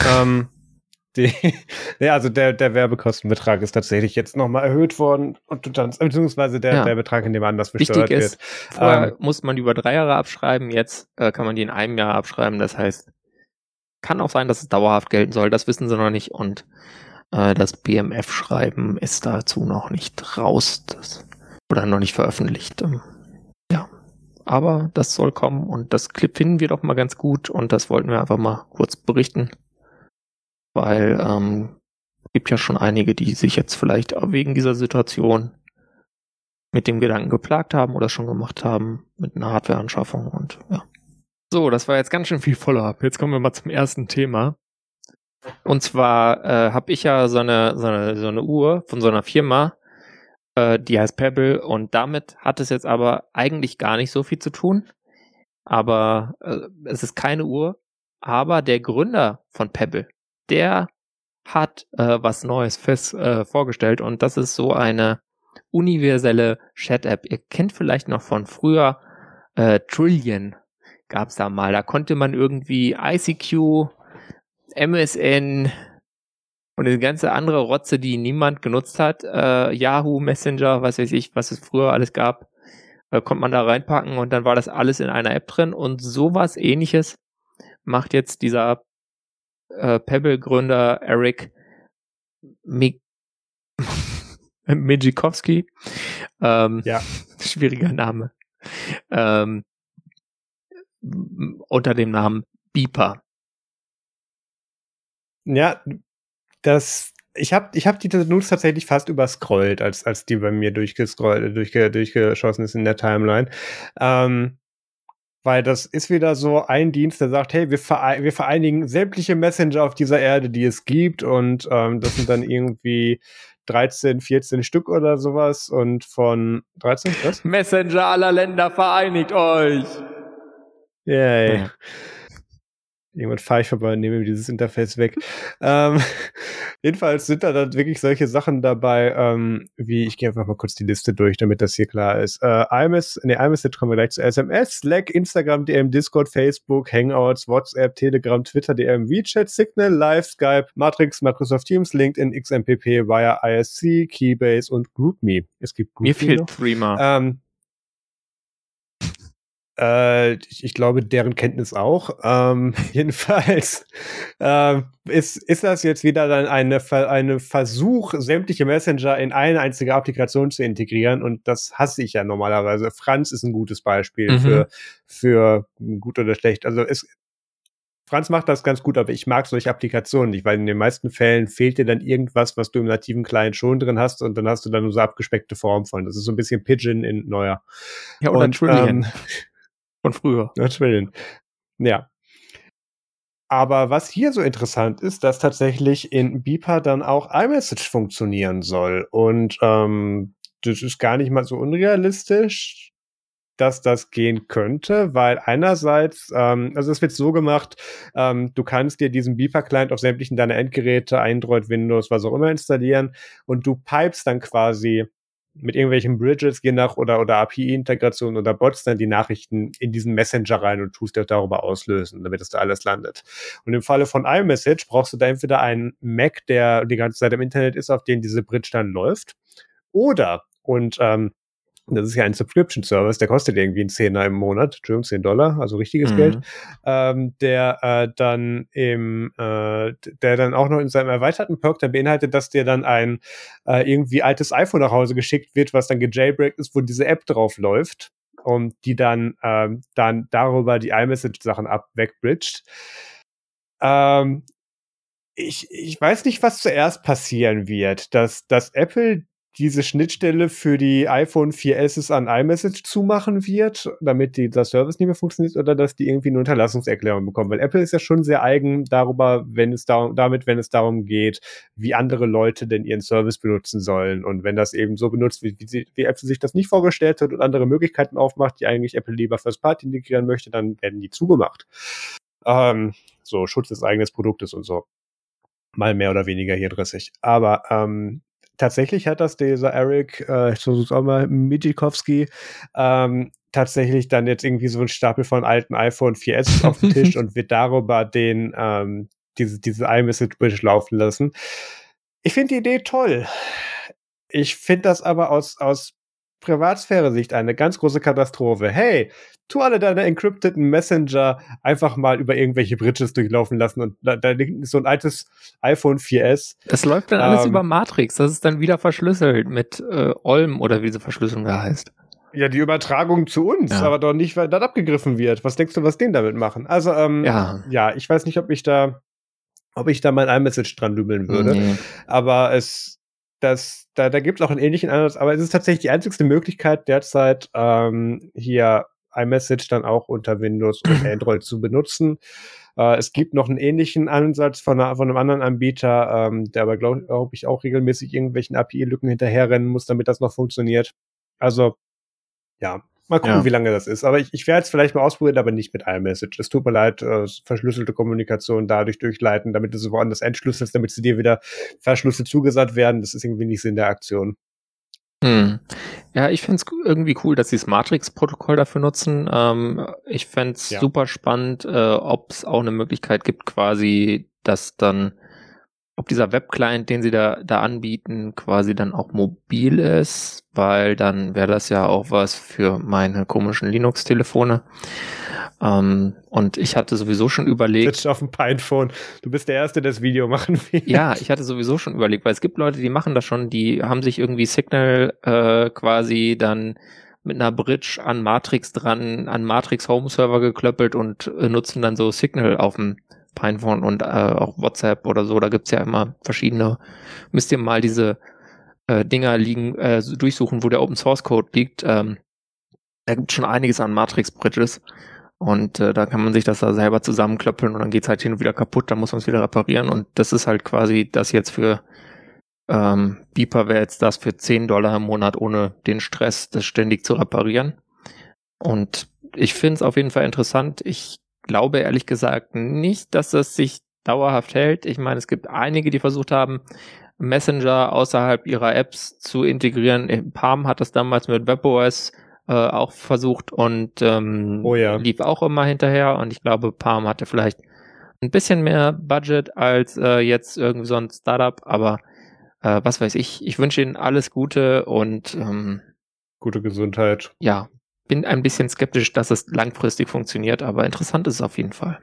ähm, die, ja, also der, der Werbekostenbetrag ist tatsächlich jetzt nochmal erhöht worden und beziehungsweise der, Ja. der Betrag, in dem anders besteuert Wichtig ist, wird. vorher Ähm, muss man über drei Jahre abschreiben, jetzt äh, kann man die in einem Jahr abschreiben. Das heißt, kann auch sein, dass es dauerhaft gelten soll, das wissen sie noch nicht. Und äh, das BMF-Schreiben ist dazu noch nicht raus das, oder noch nicht veröffentlicht. Ähm, ja, aber das soll kommen und das Clip finden wir doch mal ganz gut und das wollten wir einfach mal kurz berichten, weil ähm, gibt ja schon einige, die sich jetzt vielleicht auch wegen dieser Situation mit dem Gedanken geplagt haben oder schon gemacht haben mit einer Hardwareanschaffung und ja. So, das war jetzt ganz schön viel Follow-up. Jetzt kommen wir mal zum ersten Thema. Und zwar äh, habe ich ja so eine, so, eine, so eine Uhr von so einer Firma, äh, die heißt Pebble und damit hat es jetzt aber eigentlich gar nicht so viel zu tun. Aber äh, es ist keine Uhr. Aber der Gründer von Pebble, der hat äh, was Neues fest, äh, vorgestellt und das ist so eine universelle Chat-App. Ihr kennt vielleicht noch von früher äh, Trillion gab's da mal. Da konnte man irgendwie ICQ, MSN und die ganze andere Rotze, die niemand genutzt hat, äh, Yahoo Messenger, was weiß ich, was es früher alles gab, äh, konnte man da reinpacken und dann war das alles in einer App drin und sowas ähnliches macht jetzt dieser äh, Pebble-Gründer Eric Mik Mijikowski. Ähm, Ja. Schwieriger Name. Ähm, unter dem Namen Beeper. Ja, das, ich habe ich hab die News tatsächlich fast überscrollt, als, als die bei mir durchgescrollt, durchge, durchgeschossen ist in der Timeline. Ähm, weil das ist wieder so ein Dienst, der sagt, hey, wir, verei wir vereinigen sämtliche Messenger auf dieser Erde, die es gibt und ähm, das sind dann irgendwie 13, 14 Stück oder sowas und von 13, was? Messenger aller Länder vereinigt euch! Yay. Ja. Irgendwann fahre ich vorbei und nehme mir dieses Interface weg. ähm, jedenfalls sind da dann wirklich solche Sachen dabei, ähm, wie, ich gehe einfach mal kurz die Liste durch, damit das hier klar ist. Äh, IMS, nee, IMS, jetzt kommen wir gleich zu SMS, Slack, Instagram, DM, Discord, Facebook, Hangouts, WhatsApp, Telegram, Twitter, DM, WeChat, Signal, Live, Skype, Matrix, Microsoft Teams, LinkedIn, XMPP, Wire, ISC, Keybase und GroupMe. Es gibt Mir GroupMe fehlt noch. Threema. Ähm, äh, ich, glaube, deren Kenntnis auch. Ähm, jedenfalls ähm, ist, ist das jetzt wieder dann eine, eine Versuch, sämtliche Messenger in eine einzige Applikation zu integrieren. Und das hasse ich ja normalerweise. Franz ist ein gutes Beispiel Mhm. für, für gut oder schlecht. Also es, Franz macht das ganz gut, aber ich mag solche Applikationen nicht, weil in den meisten Fällen fehlt dir dann irgendwas, was du im nativen Client schon drin hast und dann hast du dann nur so abgespeckte Form von. Das ist so ein bisschen Pigeon in neuer. ja, oder und, Trillion ähm, von früher. Trillion. Ja. aber was hier so interessant ist, dass tatsächlich in Beeper dann auch iMessage funktionieren soll. Und ähm, das ist gar nicht mal so unrealistisch, dass das gehen könnte, weil einerseits, ähm, also es wird so gemacht, ähm, du kannst dir diesen Beeper-Client auf sämtlichen deiner Endgeräte, Android, Windows, was auch immer installieren und du pipest dann quasi mit irgendwelchen Bridges, je nach oder, oder API-Integration oder Bots dann die Nachrichten in diesen Messenger rein und tust dir darüber auslösen, damit es da alles landet. Und im Falle von iMessage brauchst du da entweder einen Mac, der die ganze Zeit im Internet ist, auf dem diese Bridge dann läuft, oder, und ähm, das ist ja ein Subscription Service, der kostet irgendwie einen Zehner im Monat, Entschuldigung, 10 Dollar, also richtiges mhm. Geld, ähm, der äh, dann im, äh, der dann auch noch in seinem erweiterten Perk dann beinhaltet, dass dir dann ein äh, irgendwie altes iPhone nach Hause geschickt wird, was dann gejailbreakt ist, wo diese App drauf läuft und die dann, ähm, dann darüber die iMessage-Sachen ab wegbridgt. Ähm, ich, ich weiß nicht, was zuerst passieren wird, dass, dass Apple diese Schnittstelle für die iPhone 4S an iMessage zumachen wird, damit dieser Service nicht mehr funktioniert, oder dass die irgendwie eine Unterlassungserklärung bekommen. Weil Apple ist ja schon sehr eigen darüber, wenn es darum, damit, wenn es darum geht, wie andere Leute denn ihren Service benutzen sollen. Und wenn das eben so benutzt, wie, wie, wie Apple sich das nicht vorgestellt hat und andere Möglichkeiten aufmacht, die eigentlich Apple lieber First Party integrieren möchte, dann werden die zugemacht. Ähm, so Schutz des eigenen Produktes und so mal mehr oder weniger hier drissig. Aber ähm, tatsächlich hat das dieser Eric, äh, ich versuch's auch mal, Midikowski, ähm, tatsächlich dann jetzt irgendwie so ein Stapel von alten iPhone 4S auf dem Tisch und wird darüber den, ähm, diese, diese iMessage Bridge laufen lassen. Ich finde die Idee toll. Ich finde das aber aus, aus Privatsphäre-Sicht eine ganz große Katastrophe. Hey, tu alle deine encrypteten Messenger einfach mal über irgendwelche Bridges durchlaufen lassen und da, da liegt so ein altes iPhone 4S. Das läuft dann alles ähm, über Matrix. Das ist dann wieder verschlüsselt mit äh, Olm oder wie diese Verschlüsselung da heißt. Ja, die Übertragung zu uns, ja. aber doch nicht, weil das abgegriffen wird. Was denkst du, was den damit machen? Also, ähm, ja. ja, ich weiß nicht, ob ich da, ob ich da mein iMessage dran dübeln würde. Nee. Aber es, das, da, da gibt es auch einen ähnlichen Ansatz, aber es ist tatsächlich die einzigste Möglichkeit derzeit, ähm, hier iMessage dann auch unter Windows und Android zu benutzen. Äh, es gibt noch einen ähnlichen Ansatz von, einer, von einem anderen Anbieter, ähm, der aber, glaube glaub ich, auch regelmäßig irgendwelchen API-Lücken hinterherrennen muss, damit das noch funktioniert. Also, ja, Mal gucken, ja. wie lange das ist. Aber ich, ich werde es vielleicht mal ausprobieren, aber nicht mit iMessage. Es tut mir leid, äh, verschlüsselte Kommunikation dadurch durchleiten, damit du sie woanders entschlüsselst, damit sie dir wieder verschlüsselt zugesandt werden. Das ist irgendwie nicht Sinn der Aktion. Hm. Ja, ich finde es irgendwie cool, dass sie das Matrix-Protokoll dafür nutzen. Ähm, ich fände es ja. super spannend, äh, ob es auch eine Möglichkeit gibt, quasi, dass dann ob dieser Webclient, den sie da, da anbieten, quasi dann auch mobil ist, weil dann wäre das ja auch was für meine komischen Linux-Telefone. Ähm, und ich hatte sowieso schon überlegt. Auf dem Pinephone. Du bist der Erste, der das Video machen will. Ja, ich hatte sowieso schon überlegt, weil es gibt Leute, die machen das schon, die haben sich irgendwie Signal äh, quasi dann mit einer Bridge an Matrix dran, an Matrix Home Server geklöppelt und äh, nutzen dann so Signal auf dem Pinephone und äh, auch WhatsApp oder so, da gibt's ja immer verschiedene. Müsst ihr mal diese äh, Dinger liegen, äh, durchsuchen, wo der Open Source Code liegt. Ähm, da gibt schon einiges an Matrix Bridges. Und äh, da kann man sich das da selber zusammenklöppeln und dann geht's halt hin und wieder kaputt, dann muss man es wieder reparieren. Und das ist halt quasi das jetzt für ähm, Beeper wäre jetzt das für 10 Dollar im Monat ohne den Stress, das ständig zu reparieren. Und ich finde es auf jeden Fall interessant. Ich glaube ehrlich gesagt nicht, dass das sich dauerhaft hält. Ich meine, es gibt einige, die versucht haben, Messenger außerhalb ihrer Apps zu integrieren. Palm hat das damals mit WebOS äh, auch versucht und ähm, oh ja. lief auch immer hinterher. Und ich glaube, Palm hatte vielleicht ein bisschen mehr Budget als äh, jetzt irgendwie so ein Startup, aber äh, was weiß ich. Ich wünsche Ihnen alles Gute und ähm, gute Gesundheit. Ja, bin ein bisschen skeptisch, dass es langfristig funktioniert, aber interessant ist es auf jeden Fall.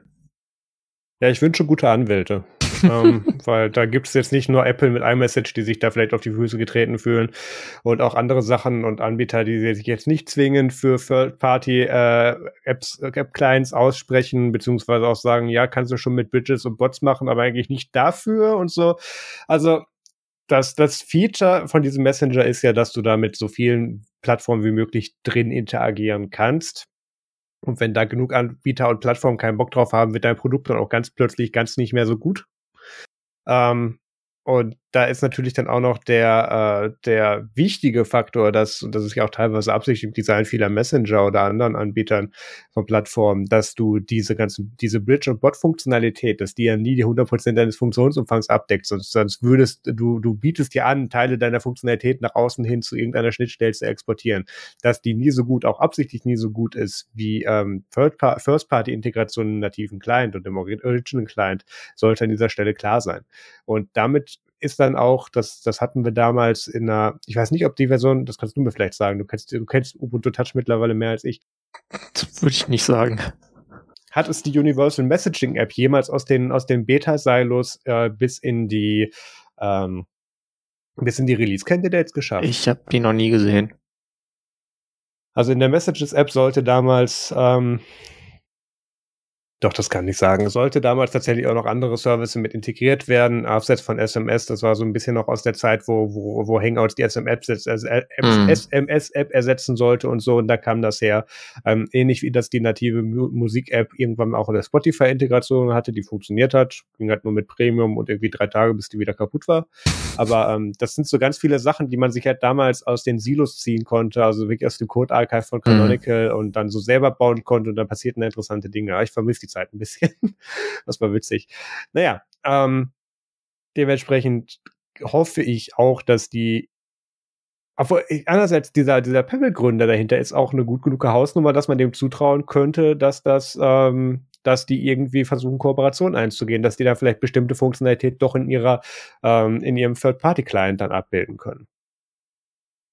Ja, ich wünsche gute Anwälte. ähm, weil da gibt es jetzt nicht nur Apple mit iMessage, die sich da vielleicht auf die Füße getreten fühlen und auch andere Sachen und Anbieter, die sich jetzt nicht zwingend für Third-Party-Apps, äh, App-Clients aussprechen, beziehungsweise auch sagen, ja, kannst du schon mit Bridges und Bots machen, aber eigentlich nicht dafür und so. Also das, das Feature von diesem Messenger ist ja, dass du da mit so vielen Plattformen wie möglich drin interagieren kannst. Und wenn da genug Anbieter und Plattformen keinen Bock drauf haben, wird dein Produkt dann auch ganz plötzlich ganz nicht mehr so gut. Ähm, und da ist natürlich dann auch noch der, äh, der wichtige Faktor, dass, und das ist ja auch teilweise Absicht im Design vieler Messenger oder anderen Anbietern von Plattformen, dass du diese ganzen, diese Bridge- und Bot-Funktionalität, dass die ja nie die 100% deines Funktionsumfangs abdeckt, sonst, sonst würdest du, du bietest dir an, Teile deiner Funktionalität nach außen hin zu irgendeiner Schnittstelle zu exportieren, dass die nie so gut, auch absichtlich nie so gut ist wie ähm, First-Party-Integration im nativen Client und im Original Client, sollte an dieser Stelle klar sein. Und damit ist dann auch, das, das hatten wir damals in einer, ich weiß nicht, ob die Version, das kannst du mir vielleicht sagen, du kennst, du kennst Ubuntu Touch mittlerweile mehr als ich. Das würde ich nicht sagen. Hat es die Universal Messaging App jemals aus den, aus den Beta-Silos äh, bis in die, ähm, bis in die Release-Candidates geschafft? Ich habe die noch nie gesehen. Also in der Messages-App sollte damals, ähm, doch, das kann ich sagen. Es sollte damals tatsächlich auch noch andere Services mit integriert werden, abseits von SMS. Das war so ein bisschen noch aus der Zeit, wo, wo, wo Hangouts die SMS-App. SMS ersetzen sollte und so. Und da kam das her. Ähm, ähnlich wie das die native Musik-App irgendwann auch in der Spotify-Integration hatte, die funktioniert hat. Ging halt nur mit Premium und irgendwie drei Tage, bis die wieder kaputt war. Aber ähm, das sind so ganz viele Sachen, die man sich halt damals aus den Silos ziehen konnte, also wirklich aus dem Code-Archive von Canonical mm. und dann so selber bauen konnte und dann passierten interessante Dinge. Ich vermisse die Zeit ein bisschen. das war witzig. Naja, ähm, dementsprechend hoffe ich auch, dass die obwohl, einerseits dieser, dieser Pebble-Gründer dahinter ist auch eine gut genug Hausnummer, dass man dem zutrauen könnte, dass das, ähm, dass die irgendwie versuchen, Kooperation einzugehen, dass die da vielleicht bestimmte Funktionalität doch in ihrer, ähm, in ihrem Third-Party-Client dann abbilden können.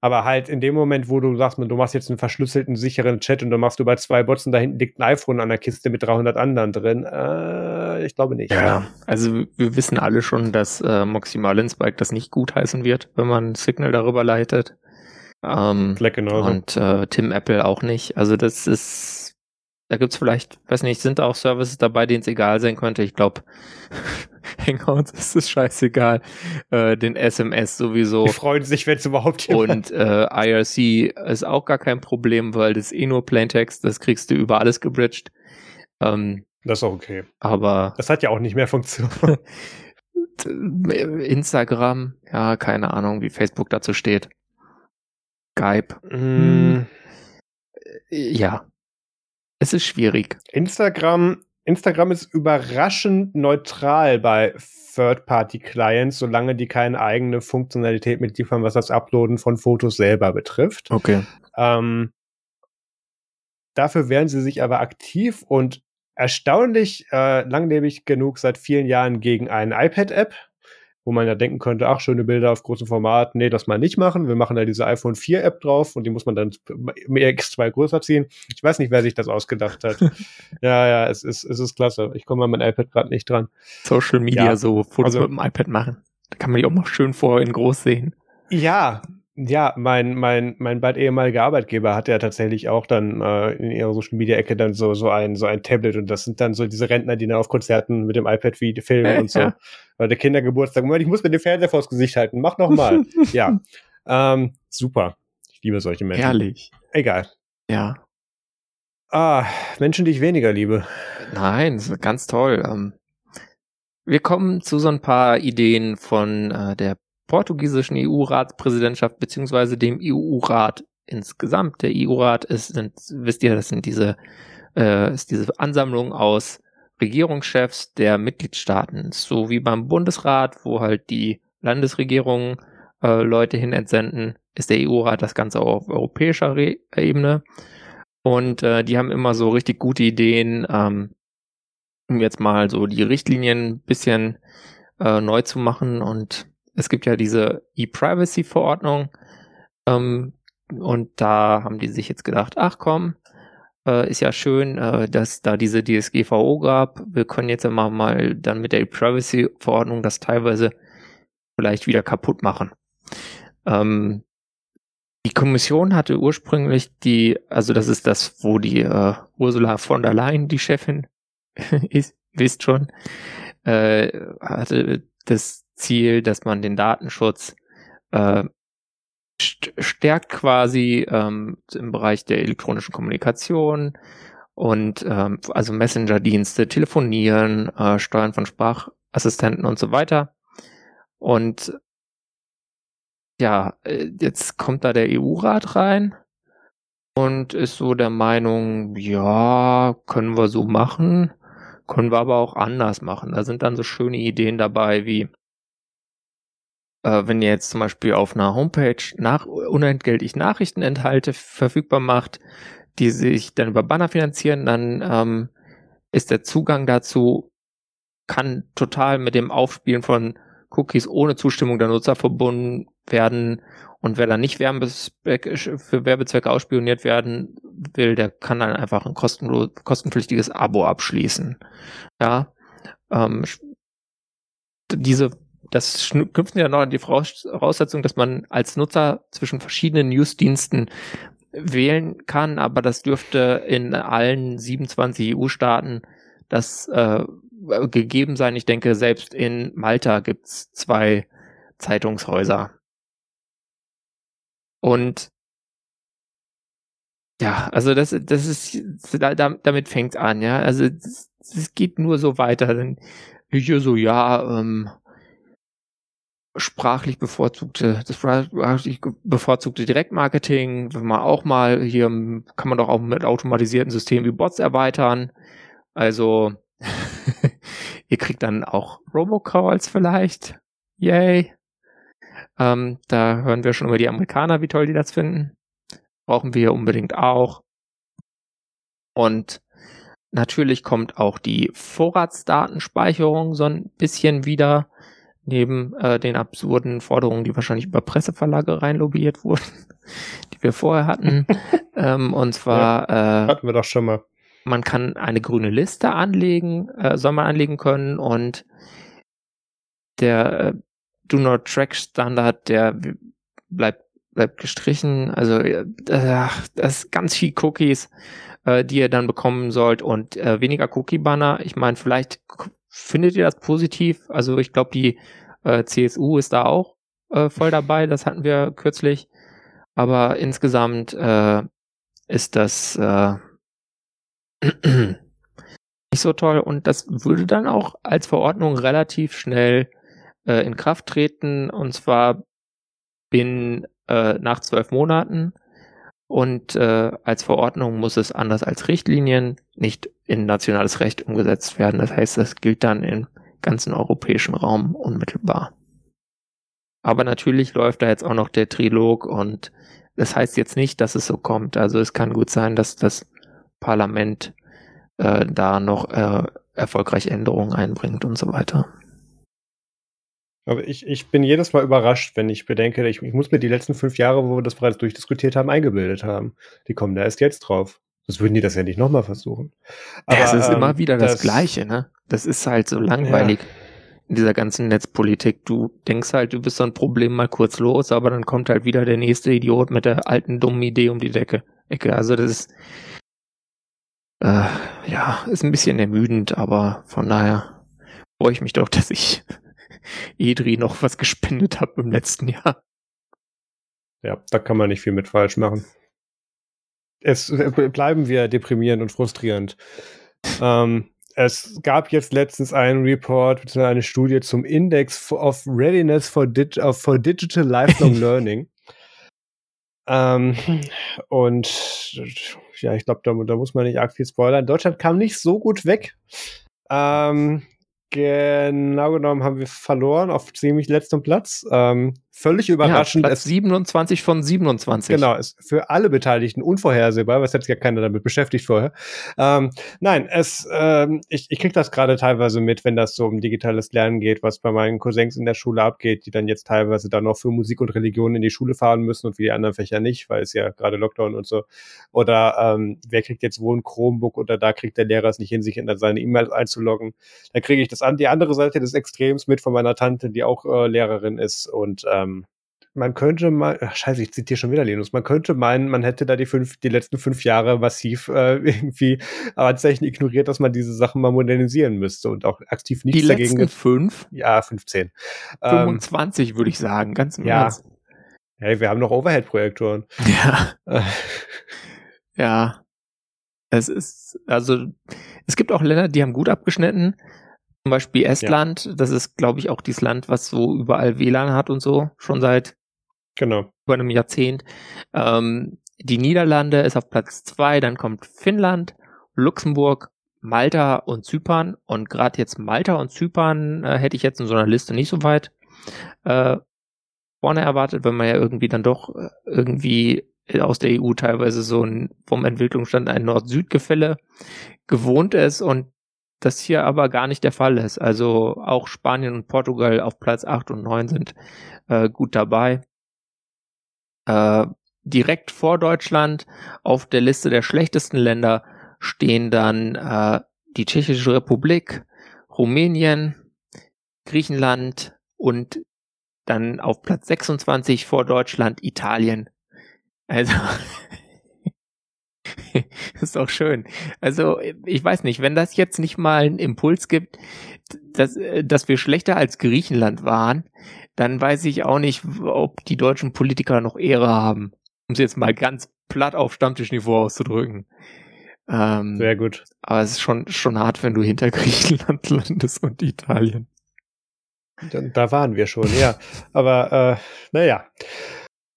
Aber halt in dem Moment, wo du sagst, du machst jetzt einen verschlüsselten, sicheren Chat und du machst über zwei Bots und da hinten liegt ein iPhone an der Kiste mit 300 anderen drin, äh, ich glaube nicht. Ja, also wir wissen alle schon, dass äh, Moxie Marlinspike das nicht gut heißen wird, wenn man Signal darüber leitet. Ähm, genauso. Und äh, Tim Apple auch nicht. Also das ist, da gibt's vielleicht, weiß nicht, sind auch Services dabei, denen es egal sein könnte. Ich glaube, Hangouts ist es scheißegal. Äh, den SMS sowieso. Die freuen sich, wenn es überhaupt jemand. Und äh, IRC ist auch gar kein Problem, weil das eh nur Plaintext, das kriegst du über alles gebridged. Ähm, das ist auch okay. Aber. Das hat ja auch nicht mehr Funktion. Instagram, ja, keine Ahnung, wie Facebook dazu steht. Skype. Mm. Ja. Es ist schwierig. Instagram Instagram ist überraschend neutral bei Third-Party-Clients, solange die keine eigene Funktionalität mitliefern, was das Uploaden von Fotos selber betrifft. Okay. Ähm, dafür wehren sie sich aber aktiv und erstaunlich äh, langlebig genug seit vielen Jahren gegen eine iPad-App, wo man ja denken könnte, ach, schöne Bilder auf großem Format. Nee, das mal nicht machen. Wir machen da diese iPhone 4 App drauf und die muss man dann X2 größer ziehen. Ich weiß nicht, wer sich das ausgedacht hat. ja, ja, es ist, es ist klasse. Ich komme an mein iPad gerade nicht dran. Social Media, ja, so Fotos also, mit dem iPad machen. Da kann man die auch mal schön vorher in groß sehen. Ja, ja, mein, mein, mein bald ehemaliger Arbeitgeber hatte ja tatsächlich auch dann äh, in ihrer Social Media Ecke dann so, so ein, so ein Tablet und das sind dann so diese Rentner, die dann auf Konzerten mit dem iPad wie filmen und so. Ja. Weil der Kindergeburtstag, Moment, ich muss mir den Fernseher vors Gesicht halten, mach noch mal. ja. Ähm, super. Ich liebe solche Menschen. Herrlich. Egal. Ja. Ah, Menschen, die ich weniger liebe. Nein, ganz toll. Ähm, wir kommen zu so ein paar Ideen von äh, der portugiesischen EU-Ratspräsidentschaft beziehungsweise dem EU-Rat insgesamt. Der EU-Rat ist, sind, wisst ihr, das sind diese, äh, ist diese Ansammlung aus Regierungschefs der Mitgliedstaaten, so wie beim Bundesrat, wo halt die Landesregierungen äh, Leute hin entsenden, ist der EU-Rat das Ganze auch auf europäischer Re Ebene. Und äh, die haben immer so richtig gute Ideen, ähm, um jetzt mal so die Richtlinien ein bisschen äh, neu zu machen und es gibt ja diese E-Privacy-Verordnung ähm, und da haben die sich jetzt gedacht, ach komm, äh, ist ja schön, äh, dass da diese DSGVO gab. Wir können jetzt immer mal dann mit der E-Privacy-Verordnung das teilweise vielleicht wieder kaputt machen. Ähm, die Kommission hatte ursprünglich die, also das ist das, wo die äh, Ursula von der Leyen, die Chefin, ist, wisst schon, äh, hatte das Ziel, dass man den Datenschutz äh, stärkt quasi ähm, im Bereich der elektronischen Kommunikation und ähm, also Messenger-Dienste, Telefonieren, äh, Steuern von Sprachassistenten und so weiter. Und ja, äh, jetzt kommt da der EU-Rat rein und ist so der Meinung, ja, können wir so machen, können wir aber auch anders machen. Da sind dann so schöne Ideen dabei wie äh, wenn ihr jetzt zum Beispiel auf einer Homepage nach, unentgeltlich Nachrichteninhalte verfügbar macht, die sich dann über Banner finanzieren, dann ähm, ist der Zugang dazu, kann total mit dem Aufspielen von Cookies ohne Zustimmung der Nutzer verbunden werden. Und wer dann nicht für Werbezwecke ausspioniert werden will, der kann dann einfach ein kostenpflichtiges Abo abschließen. Ja, ähm, diese das knüpft ja noch an die Voraussetzung, dass man als Nutzer zwischen verschiedenen Newsdiensten wählen kann, aber das dürfte in allen 27 EU-Staaten das äh, gegeben sein. Ich denke, selbst in Malta gibt's zwei Zeitungshäuser. Und ja, also das, das ist, damit fängt's an, ja. Also es geht nur so weiter. Dann hier so, ja, ähm, sprachlich bevorzugte, das sprachlich bevorzugte Direktmarketing, wenn man auch mal hier kann man doch auch mit automatisierten Systemen wie Bots erweitern. Also ihr kriegt dann auch Robocalls vielleicht. Yay. Ähm, da hören wir schon über die Amerikaner, wie toll die das finden. Brauchen wir unbedingt auch. Und natürlich kommt auch die Vorratsdatenspeicherung so ein bisschen wieder neben äh, den absurden Forderungen, die wahrscheinlich über Presseverlage reinlobbyiert wurden, die wir vorher hatten. ähm, und zwar ja, äh, hatten wir doch schon mal. Man kann eine grüne Liste anlegen, äh, soll man anlegen können und der äh, Do Not Track Standard, der bleibt bleibt gestrichen. Also äh, das ist ganz viel Cookies, äh, die ihr dann bekommen sollt und äh, weniger Cookie Banner. Ich meine, vielleicht Findet ihr das positiv? Also ich glaube, die äh, CSU ist da auch äh, voll dabei. Das hatten wir kürzlich. Aber insgesamt äh, ist das äh, nicht so toll. Und das würde dann auch als Verordnung relativ schnell äh, in Kraft treten. Und zwar bin äh, nach zwölf Monaten. Und äh, als Verordnung muss es anders als Richtlinien nicht in nationales Recht umgesetzt werden. Das heißt, das gilt dann im ganzen europäischen Raum unmittelbar. Aber natürlich läuft da jetzt auch noch der Trilog und das heißt jetzt nicht, dass es so kommt. Also es kann gut sein, dass das Parlament äh, da noch äh, erfolgreich Änderungen einbringt und so weiter. Aber ich, ich bin jedes Mal überrascht, wenn ich bedenke, ich, ich muss mir die letzten fünf Jahre, wo wir das bereits durchdiskutiert haben, eingebildet haben. Die kommen da erst jetzt drauf. Sonst würden die das ja nicht nochmal versuchen. Aber ja, es ist ähm, immer wieder das, das, Gleiche, ne? Das ist halt so langweilig ja. in dieser ganzen Netzpolitik. Du denkst halt, du bist so ein Problem mal kurz los, aber dann kommt halt wieder der nächste Idiot mit der alten dummen Idee um die Decke. Ecke. Also das ist äh, ja, ist ein bisschen ermüdend, aber von daher freue ich mich doch, dass ich Edri noch was gespendet habe im letzten Jahr. Ja, da kann man nicht viel mit falsch machen es äh, bleiben wir deprimierend und frustrierend. ähm, es gab jetzt letztens einen Report, bzw. eine Studie zum Index of Readiness for, Dig for Digital Lifelong Learning. ähm, und ja, ich glaube, da, da, muss man nicht arg viel spoilern. Deutschland kam nicht so gut weg. Ähm, genau genommen haben wir verloren auf ziemlich letztem Platz. Ähm, völlig überraschend. Ja, Platz 27 von 27. Genau, ist für alle Beteiligten unvorhersehbar, was hat ja keiner damit beschäftigt vorher. Ähm, nein, es, ähm, ich, ich kriege das gerade teilweise mit, wenn das so um digitales Lernen geht, was bei meinen Cousins in der Schule abgeht, die dann jetzt teilweise dann noch für Musik und Religion in die Schule fahren müssen und wie die anderen Fächer nicht, weil es ja gerade Lockdown und so. Oder ähm, wer kriegt jetzt wo ein Chromebook oder da kriegt der Lehrer es nicht hin, sich in seine E-Mails einzuloggen. Dann kriege ich das an die andere Seite des Extrems mit von meiner Tante, die auch äh, Lehrerin ist und ähm, man könnte mal, ach, scheiße, ich zitiere schon wieder Linus, man könnte meinen, man hätte da die fünf, die letzten fünf Jahre massiv äh, irgendwie Anzeichen ignoriert, dass man diese Sachen mal modernisieren müsste und auch aktiv nichts die dagegen. Die letzten fünf? Ja, 15. 25 ähm, würde ich sagen, ganz im ja. Ernst. Hey, wir haben noch Overhead-Projektoren. Ja. ja. Es ist, also, es gibt auch Länder, die haben gut abgeschnitten. Zum Beispiel Estland, ja. das ist, glaube ich, auch dieses Land, was so überall WLAN hat und so, schon seit genau. über einem Jahrzehnt. Ähm, die Niederlande ist auf Platz zwei, dann kommt Finnland, Luxemburg, Malta und Zypern. Und gerade jetzt Malta und Zypern äh, hätte ich jetzt in so einer Liste nicht so weit äh, vorne erwartet, wenn man ja irgendwie dann doch äh, irgendwie aus der EU teilweise so ein vom Entwicklungsstand ein Nord-Süd-Gefälle gewohnt ist und das hier aber gar nicht der Fall ist. Also auch Spanien und Portugal auf Platz 8 und 9 sind äh, gut dabei. Äh, direkt vor Deutschland auf der Liste der schlechtesten Länder stehen dann äh, die Tschechische Republik, Rumänien, Griechenland und dann auf Platz 26 vor Deutschland Italien. Also ist auch schön. Also ich weiß nicht, wenn das jetzt nicht mal einen Impuls gibt, dass, dass wir schlechter als Griechenland waren, dann weiß ich auch nicht, ob die deutschen Politiker noch Ehre haben, um es jetzt mal ganz platt auf Stammtischniveau auszudrücken. Ähm, Sehr gut. Aber es ist schon, schon hart, wenn du hinter Griechenland landest und Italien. Da, da waren wir schon, ja. Aber äh, naja,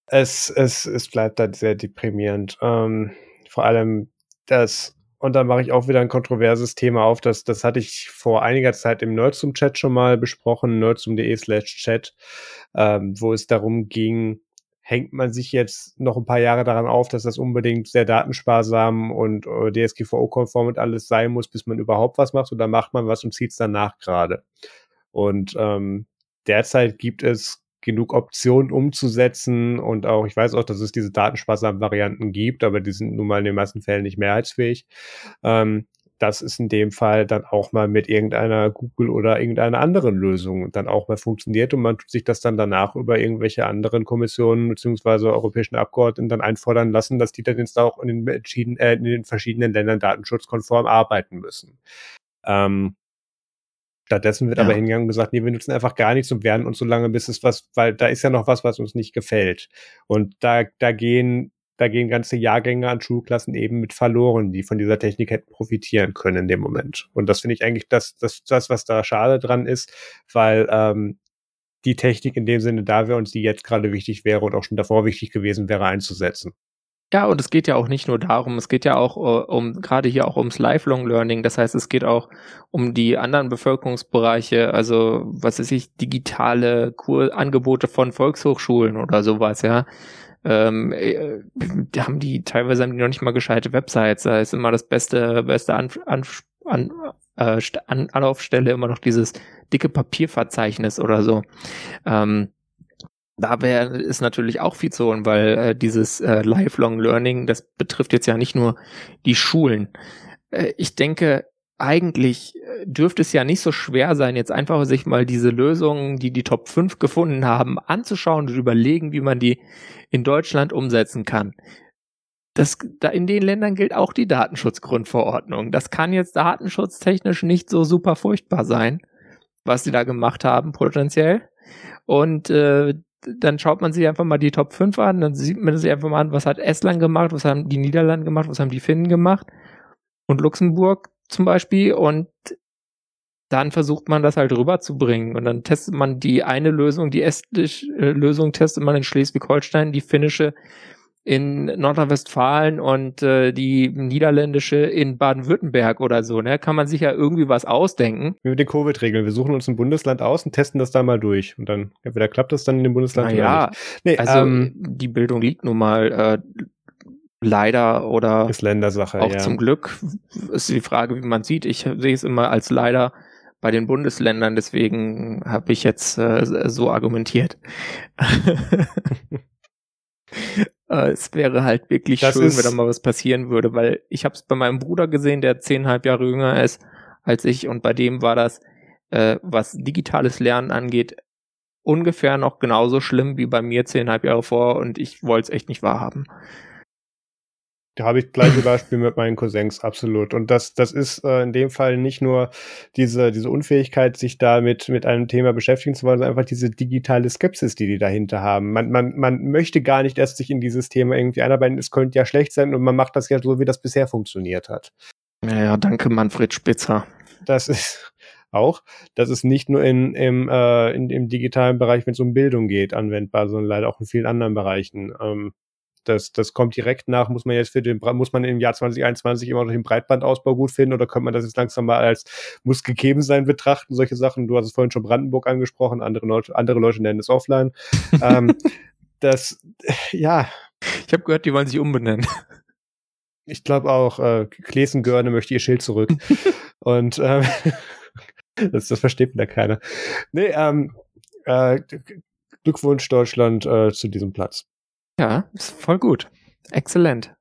es, es, es bleibt dann sehr deprimierend. Ähm, vor allem das, und da mache ich auch wieder ein kontroverses Thema auf, das, das hatte ich vor einiger Zeit im Nerdsum-Chat schon mal besprochen, nerdsum.de slash chat, ähm, wo es darum ging, hängt man sich jetzt noch ein paar Jahre daran auf, dass das unbedingt sehr datensparsam und äh, DSGVO-konform und alles sein muss, bis man überhaupt was macht, oder macht man was und zieht es danach gerade. Und ähm, derzeit gibt es genug Optionen umzusetzen und auch, ich weiß auch, dass es diese datensparsamen Varianten gibt, aber die sind nun mal in den meisten Fällen nicht mehrheitsfähig. Ähm, das ist in dem Fall dann auch mal mit irgendeiner Google oder irgendeiner anderen Lösung dann auch mal funktioniert und man tut sich das dann danach über irgendwelche anderen Kommissionen beziehungsweise europäischen Abgeordneten dann einfordern lassen, dass die dann jetzt auch in den, äh, in den verschiedenen Ländern datenschutzkonform arbeiten müssen. Ähm, Stattdessen wird ja. aber hingegangen und gesagt, nee, wir nutzen einfach gar nichts und werden uns so lange, bis es was, weil da ist ja noch was, was uns nicht gefällt. Und da, da gehen, da gehen ganze Jahrgänge an Schulklassen eben mit verloren, die von dieser Technik hätten profitieren können in dem Moment. Und das finde ich eigentlich das, das, das, was da schade dran ist, weil ähm, die Technik in dem Sinne da wäre und sie jetzt gerade wichtig wäre und auch schon davor wichtig gewesen wäre einzusetzen. Ja, und es geht ja auch nicht nur darum, es geht ja auch uh, um, gerade hier auch ums Lifelong Learning. Das heißt, es geht auch um die anderen Bevölkerungsbereiche, also was weiß ich, digitale Kur Angebote von Volkshochschulen oder sowas, ja. Ähm, äh, haben die, teilweise haben die noch nicht mal gescheite Websites, da ist immer das beste, beste an, an, an, äh, an Anlaufstelle immer noch dieses dicke Papierverzeichnis oder so. Ähm, da wäre ist natürlich auch viel zu holen, weil äh, dieses äh, Lifelong Learning, das betrifft jetzt ja nicht nur die Schulen. Äh, ich denke, eigentlich äh, dürfte es ja nicht so schwer sein, jetzt einfach sich mal diese Lösungen, die die Top 5 gefunden haben, anzuschauen und überlegen, wie man die in Deutschland umsetzen kann. Das, da in den Ländern gilt auch die Datenschutzgrundverordnung. Das kann jetzt datenschutztechnisch nicht so super furchtbar sein, was sie da gemacht haben, potenziell. Und äh, dann schaut man sich einfach mal die Top 5 an, dann sieht man sich einfach mal an, was hat Estland gemacht, was haben die Niederlande gemacht, was haben die Finnen gemacht und Luxemburg zum Beispiel und dann versucht man das halt rüberzubringen und dann testet man die eine Lösung, die estische äh, Lösung testet man in Schleswig-Holstein, die finnische in Nordrhein-Westfalen und äh, die niederländische in Baden-Württemberg oder so, ne? Kann man sich ja irgendwie was ausdenken. Wie mit den Covid-Regeln. Wir suchen uns ein Bundesland aus und testen das da mal durch. Und dann, entweder klappt das dann in dem Bundesland naja, oder nicht. Nee, also ähm, die Bildung liegt nun mal äh, leider oder ist Ländersache, auch ja. zum Glück. Ist die Frage, wie man sieht. Ich sehe es immer als leider bei den Bundesländern, deswegen habe ich jetzt äh, so argumentiert. Äh, es wäre halt wirklich das schön, wenn da mal was passieren würde, weil ich habe es bei meinem Bruder gesehen, der zehnhalb Jahre jünger ist als ich und bei dem war das, äh, was digitales Lernen angeht, ungefähr noch genauso schlimm wie bei mir zehnhalb Jahre vor und ich wollte es echt nicht wahrhaben. Da habe ich gleiche Beispiel mit meinen Cousins, absolut. Und das, das ist äh, in dem Fall nicht nur diese, diese Unfähigkeit, sich da mit, mit einem Thema beschäftigen zu wollen, sondern einfach diese digitale Skepsis, die die dahinter haben. Man, man, man möchte gar nicht erst sich in dieses Thema irgendwie einarbeiten. Es könnte ja schlecht sein und man macht das ja so, wie das bisher funktioniert hat. Ja, ja danke Manfred Spitzer. Das ist auch. Das ist nicht nur in, im, äh, in, im digitalen Bereich, wenn es um Bildung geht, anwendbar, sondern leider auch in vielen anderen Bereichen. Ähm, das, das kommt direkt nach, muss man jetzt für den, muss man im Jahr 2021 immer noch den Breitbandausbau gut finden oder könnte man das jetzt langsam mal als muss gegeben sein betrachten, solche Sachen. Du hast es vorhin schon Brandenburg angesprochen, andere Leute, andere Leute nennen es offline. ähm, das, ja. Ich habe gehört, die wollen sich umbenennen. Ich glaube auch, äh, Klesengörne möchte ihr Schild zurück. Und ähm, das, das versteht mir da keiner. Nee, ähm, äh, Glückwunsch Deutschland äh, zu diesem Platz. Ja, ist voll gut. Exzellent.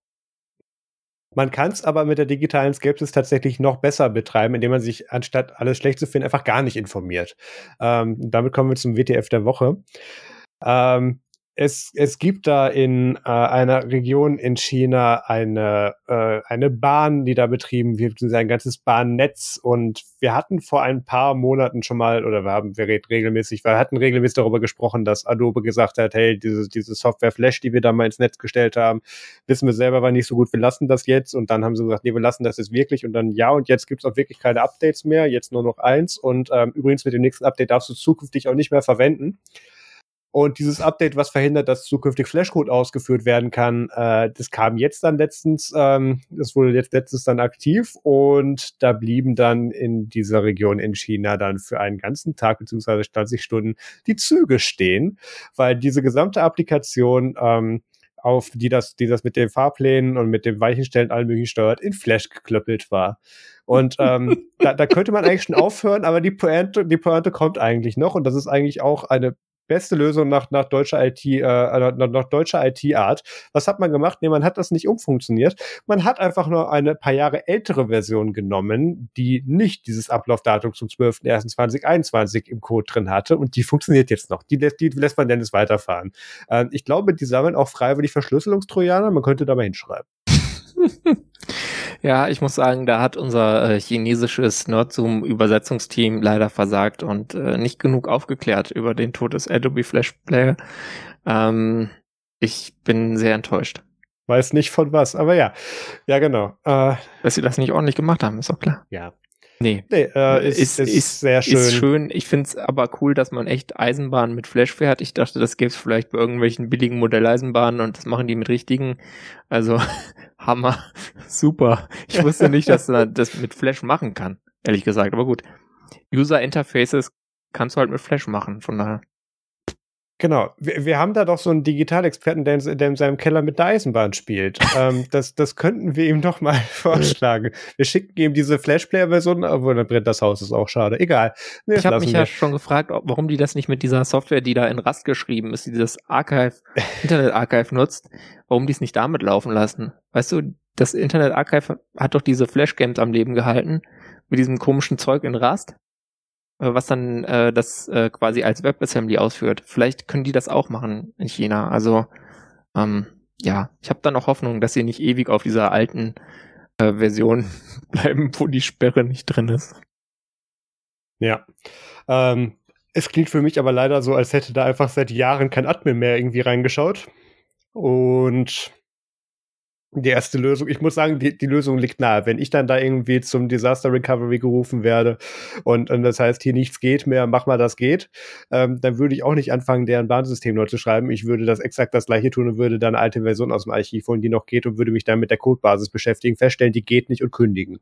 Man kann es aber mit der digitalen Skepsis tatsächlich noch besser betreiben, indem man sich anstatt alles schlecht zu finden, einfach gar nicht informiert. Ähm, damit kommen wir zum WTF der Woche. Ähm, es, es gibt da in äh, einer Region in China eine, äh, eine Bahn, die da betrieben wird, ein ganzes Bahnnetz. Und wir hatten vor ein paar Monaten schon mal, oder wir haben wir regelmäßig, wir hatten regelmäßig darüber gesprochen, dass Adobe gesagt hat, hey, diese, diese Software Flash, die wir da mal ins Netz gestellt haben, wissen wir selber war nicht so gut, wir lassen das jetzt. Und dann haben sie gesagt, nee, wir lassen das jetzt wirklich. Und dann ja, und jetzt gibt es auch wirklich keine Updates mehr, jetzt nur noch eins. Und ähm, übrigens mit dem nächsten Update darfst du zukünftig auch nicht mehr verwenden. Und dieses Update, was verhindert, dass zukünftig Flashcode ausgeführt werden kann, äh, das kam jetzt dann letztens, ähm, das wurde jetzt letztens dann aktiv und da blieben dann in dieser Region in China dann für einen ganzen Tag beziehungsweise 20 Stunden die Züge stehen, weil diese gesamte Applikation ähm, auf die das, die das mit den Fahrplänen und mit dem Weichenstellen allen möglichen steuert, in Flash geklöppelt war. Und ähm, da, da könnte man eigentlich schon aufhören, aber die Pointe, die Pointe kommt eigentlich noch und das ist eigentlich auch eine beste Lösung nach, nach deutscher IT, äh, nach, nach deutscher IT-Art. Was hat man gemacht? Nee, man hat das nicht umfunktioniert. Man hat einfach nur eine paar Jahre ältere Version genommen, die nicht dieses Ablaufdatum zum 12.01.2021 im Code drin hatte und die funktioniert jetzt noch. Die, lässt, die lässt man Dennis weiterfahren. Äh, ich glaube, die sammeln auch freiwillig Verschlüsselungstrojaner. Man könnte da mal hinschreiben. Ja, ich muss sagen, da hat unser äh, chinesisches Nerdzoom-Übersetzungsteam leider versagt und äh, nicht genug aufgeklärt über den Tod des Adobe Flash Player. Ähm, ich bin sehr enttäuscht. Weiß nicht von was, aber ja. Ja, genau. Äh, Dass sie das nicht ordentlich gemacht haben, ist auch klar. Ja. Nee. nee äh, ist, ist, ist, ist, sehr schön. Ist schön. Ich finde es aber cool, dass man echt Eisenbahnen mit Flash fährt. Ich dachte, das gäbe es vielleicht bei irgendwelchen billigen Modelleisenbahnen und das machen die mit richtigen. Also Hammer. Super. Ich wusste nicht, dass man das mit Flash machen kann. Ehrlich gesagt. Aber gut. User Interfaces kannst du halt mit Flash machen. Von daher. Genau, wir, wir haben da doch so einen Digitalexperten, der in, der in seinem Keller mit der Eisenbahn spielt. ähm, das, das könnten wir ihm doch mal vorschlagen. Wir schicken ihm diese Flashplayer-Version, obwohl dann brennt das Haus, ist auch schade. Egal. Nee, ich habe mich wir. ja schon gefragt, ob, warum die das nicht mit dieser Software, die da in Rust geschrieben ist, die dieses Archive, Internet Archive nutzt, warum die es nicht damit laufen lassen. Weißt du, das Internet Archive hat doch diese Flash-Games am Leben gehalten, mit diesem komischen Zeug in Rust. Äh, was dann äh, das äh, quasi als WebAssembly ausführt. Vielleicht können die das auch machen in China. Also ähm, ja, ich habe da noch Hoffnung, dass sie nicht ewig auf dieser alten äh, Version bleiben, wo die Sperre nicht drin ist. Ja. Ähm, es klingt für mich aber leider so, als hätte da einfach seit Jahren kein Admin mehr irgendwie reingeschaut. Und die erste Lösung. Ich muss sagen, die, die Lösung liegt nahe. Wenn ich dann da irgendwie zum Disaster Recovery gerufen werde und, und das heißt, hier nichts geht mehr, mach mal, das geht, ähm, dann würde ich auch nicht anfangen, deren Bahnsystem neu zu schreiben. Ich würde das exakt das gleiche tun und würde dann eine alte Version aus dem Archiv holen, die noch geht und würde mich dann mit der Codebasis beschäftigen, feststellen, die geht nicht und kündigen.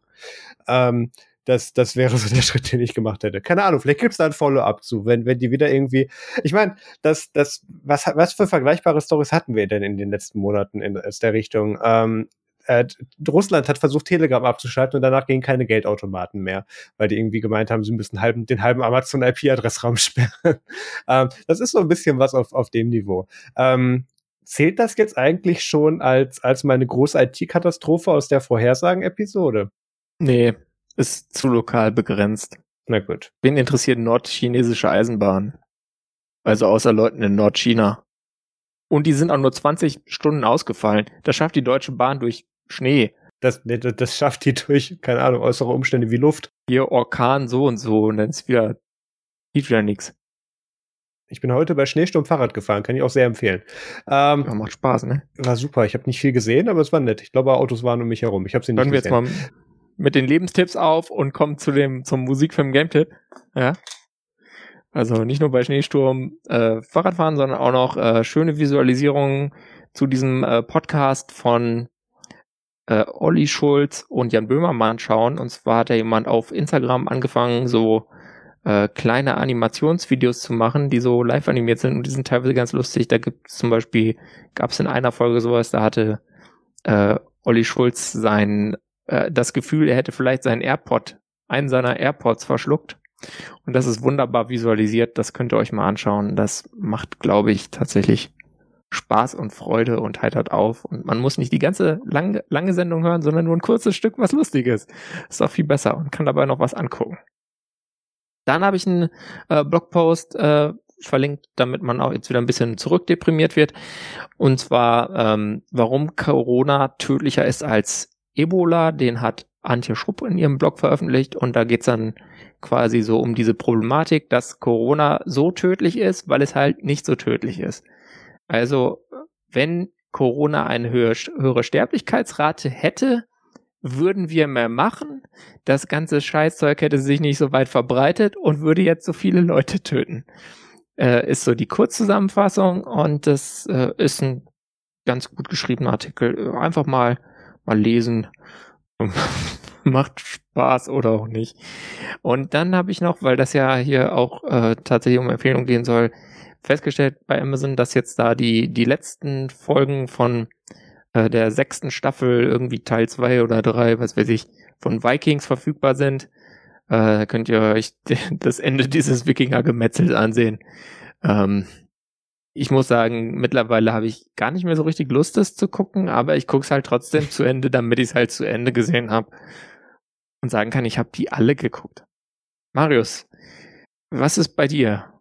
Ähm, das, das wäre so der Schritt, den ich gemacht hätte. Keine Ahnung, vielleicht gibt's da ein Follow-up zu, wenn, wenn die wieder irgendwie. Ich meine, das, das, was, was für vergleichbare Stories hatten wir denn in den letzten Monaten in aus der Richtung? Ähm, äh, Russland hat versucht, Telegram abzuschalten und danach gingen keine Geldautomaten mehr, weil die irgendwie gemeint haben, sie müssen halben, den halben Amazon-IP-Adressraum sperren. ähm, das ist so ein bisschen was auf, auf dem Niveau. Ähm, zählt das jetzt eigentlich schon als, als meine große IT-Katastrophe aus der Vorhersagen-Episode? Nee, ist zu lokal begrenzt. Na gut. Wen interessiert nordchinesische Eisenbahn? Also außer Leuten in Nordchina. Und die sind auch nur 20 Stunden ausgefallen. Das schafft die Deutsche Bahn durch Schnee. Das, das schafft die durch, keine Ahnung, äußere Umstände wie Luft. Hier Orkan so und so und dann ist wieder, geht wieder nichts. Ich bin heute bei Schneesturm Fahrrad gefahren, kann ich auch sehr empfehlen. Ähm, ja, macht Spaß, ne? War super. Ich habe nicht viel gesehen, aber es war nett. Ich glaube, Autos waren um mich herum. Ich habe sie nicht wir gesehen. jetzt mal mit den Lebenstipps auf und kommen zu dem zum Musikfilm Game Tip. Ja. Also nicht nur bei Schneesturm äh, Fahrradfahren, sondern auch noch äh, schöne Visualisierungen zu diesem äh, Podcast von äh, Olli Schulz und Jan Böhmermann schauen. Und zwar hat da jemand auf Instagram angefangen, so äh, kleine Animationsvideos zu machen, die so live animiert sind und die sind teilweise ganz lustig. Da gibt es zum Beispiel, gab es in einer Folge sowas, da hatte äh, Olli Schulz sein äh, das Gefühl, er hätte vielleicht seinen AirPod, einen seiner AirPods verschluckt. Und das ist wunderbar visualisiert. Das könnt ihr euch mal anschauen. Das macht, glaube ich, tatsächlich Spaß und Freude und heitert auf. Und man muss nicht die ganze lange, lange Sendung hören, sondern nur ein kurzes Stück, was lustig ist. Ist auch viel besser und kann dabei noch was angucken. Dann habe ich einen äh, Blogpost äh, verlinkt, damit man auch jetzt wieder ein bisschen zurückdeprimiert wird. Und zwar, ähm, warum Corona tödlicher ist als Ebola. Den hat Antje Schrupp in ihrem Blog veröffentlicht und da geht's dann quasi so um diese Problematik, dass Corona so tödlich ist, weil es halt nicht so tödlich ist. Also, wenn Corona eine höhere, höhere Sterblichkeitsrate hätte, würden wir mehr machen. Das ganze Scheißzeug hätte sich nicht so weit verbreitet und würde jetzt so viele Leute töten. Äh, ist so die Kurzzusammenfassung und das äh, ist ein ganz gut geschriebener Artikel. Einfach mal, mal lesen. Macht Spaß oder auch nicht. Und dann habe ich noch, weil das ja hier auch äh, tatsächlich um Empfehlungen gehen soll, festgestellt bei Amazon, dass jetzt da die, die letzten Folgen von äh, der sechsten Staffel, irgendwie Teil zwei oder drei, was weiß ich, von Vikings verfügbar sind. Äh, könnt ihr euch das Ende dieses Wikinger-Gemetzels ansehen. Ähm, ich muss sagen, mittlerweile habe ich gar nicht mehr so richtig Lust, das zu gucken, aber ich gucke es halt trotzdem zu Ende, damit ich es halt zu Ende gesehen habe und sagen kann, ich habe die alle geguckt. Marius, was ist bei dir?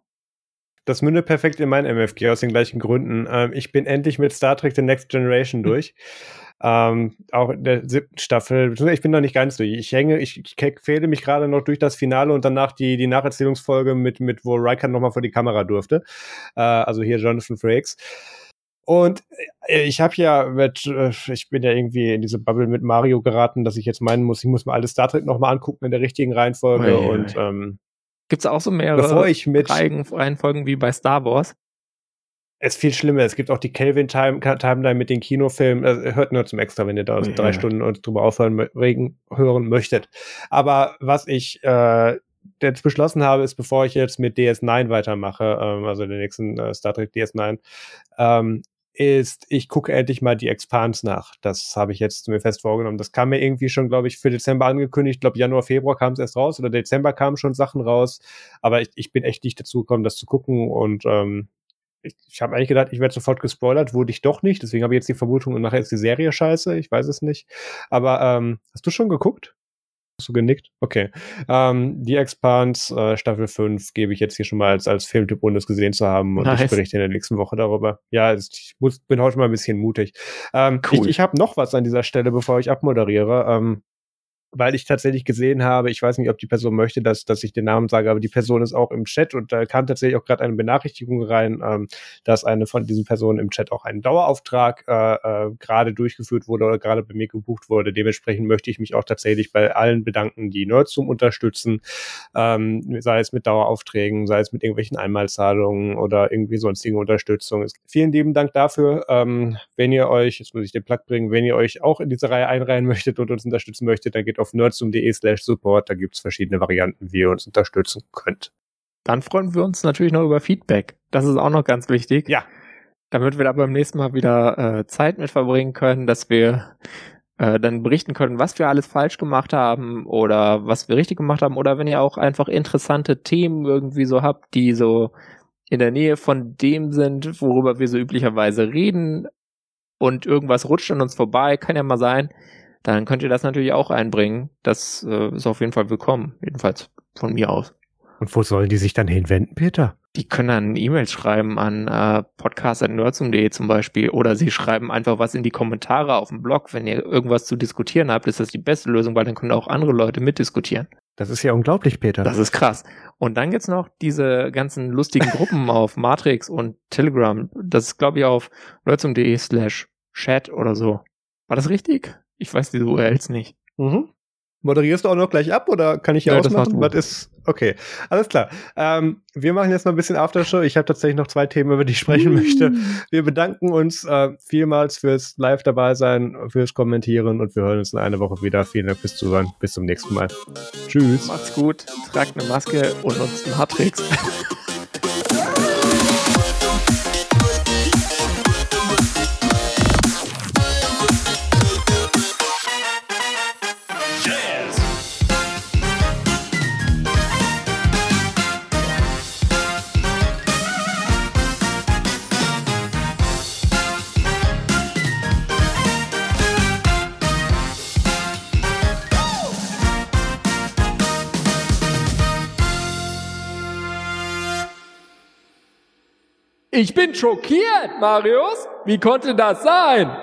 Das mündet perfekt in mein MFG aus den gleichen Gründen. Ähm, ich bin endlich mit Star Trek The Next Generation durch. Ähm, auch in der siebten Staffel. Ich bin noch nicht ganz durch. Ich hänge, ich, ich quäle mich gerade noch durch das Finale und danach die, die Nacherzählungsfolge mit, mit wo Riker nochmal vor die Kamera durfte. Äh, also hier Jonathan Frakes. Und äh, ich habe ja mit, äh, ich bin ja irgendwie in diese Bubble mit Mario geraten, dass ich jetzt meinen muss, ich muss mir alles Star Trek nochmal angucken in der richtigen Reihenfolge. Ui, und ähm, Gibt es auch so mehrere Bevor ich mit Reihenfolgen wie bei Star Wars? Es ist viel schlimmer. Es gibt auch die Kelvin -Time Timeline mit den Kinofilmen. Also, hört nur zum Extra, wenn ihr da ja. drei Stunden uns drüber aufhören regen, hören möchtet. Aber was ich äh, jetzt beschlossen habe, ist, bevor ich jetzt mit DS9 weitermache, ähm, also den nächsten äh, Star Trek DS9, ähm, ist, ich gucke endlich mal die Expans nach. Das habe ich jetzt mir fest vorgenommen. Das kam mir irgendwie schon, glaube ich, für Dezember angekündigt. Ich glaube, Januar, Februar kam es erst raus oder Dezember kamen schon Sachen raus. Aber ich, ich bin echt nicht dazu gekommen, das zu gucken. Und ähm, ich, ich habe eigentlich gedacht, ich werde sofort gespoilert, wurde ich doch nicht. Deswegen habe ich jetzt die Vermutung, und nachher ist die Serie scheiße. Ich weiß es nicht. Aber ähm, hast du schon geguckt? Hast du genickt? Okay. Ähm, die Expans äh, Staffel 5 gebe ich jetzt hier schon mal als, als Filmtipp, ohne es gesehen zu haben. Und nice. ich berichte in der nächsten Woche darüber. Ja, ich muss, bin heute mal ein bisschen mutig. Ähm, cool. Ich, ich habe noch was an dieser Stelle, bevor ich abmoderiere. Ähm, weil ich tatsächlich gesehen habe, ich weiß nicht, ob die Person möchte, dass, dass ich den Namen sage, aber die Person ist auch im Chat und da kam tatsächlich auch gerade eine Benachrichtigung rein, ähm, dass eine von diesen Personen im Chat auch einen Dauerauftrag äh, äh, gerade durchgeführt wurde oder gerade bei mir gebucht wurde. Dementsprechend möchte ich mich auch tatsächlich bei allen bedanken, die Nerdzoom unterstützen, ähm, sei es mit Daueraufträgen, sei es mit irgendwelchen Einmalzahlungen oder irgendwie sonstige Unterstützung. Vielen lieben Dank dafür. Ähm, wenn ihr euch, jetzt muss ich den Plug bringen, wenn ihr euch auch in diese Reihe einreihen möchtet und uns unterstützen möchtet, dann geht auf nerdsum.de slash support. Da gibt's verschiedene Varianten, wie ihr uns unterstützen könnt. Dann freuen wir uns natürlich noch über Feedback. Das ist auch noch ganz wichtig. Ja. Damit wir da beim nächsten Mal wieder äh, Zeit mit verbringen können, dass wir äh, dann berichten können, was wir alles falsch gemacht haben oder was wir richtig gemacht haben. Oder wenn ihr auch einfach interessante Themen irgendwie so habt, die so in der Nähe von dem sind, worüber wir so üblicherweise reden und irgendwas rutscht an uns vorbei, kann ja mal sein, dann könnt ihr das natürlich auch einbringen. Das äh, ist auf jeden Fall willkommen, jedenfalls von mir aus. Und wo sollen die sich dann hinwenden, Peter? die können dann E-Mails schreiben an äh, podcast.nerdsum.de zum Beispiel oder sie schreiben einfach was in die Kommentare auf dem Blog. Wenn ihr irgendwas zu diskutieren habt, ist das die beste Lösung, weil dann können auch andere Leute mitdiskutieren. Das ist ja unglaublich, Peter. Das ist krass. Und dann gibt's noch diese ganzen lustigen Gruppen auf Matrix und Telegram. Das ist, glaube ich, auf nerdsum.de slash chat oder so. War das richtig? Ich weiß diese URLs nicht. Mhm. Moderierst du auch noch gleich ab oder kann ich hier ja, ausmachen? Was ist okay? Alles klar. Ähm, wir machen jetzt noch ein bisschen Aftershow. Ich habe tatsächlich noch zwei Themen, über die ich sprechen uh. möchte. Wir bedanken uns äh, vielmals fürs Live dabei sein, fürs Kommentieren und wir hören uns in einer Woche wieder. Vielen Dank fürs Zuhören. Bis zum nächsten Mal. Tschüss. Macht's gut. Tragt eine Maske und nutzt Matrix. Ich bin schockiert, Marius. Wie konnte das sein?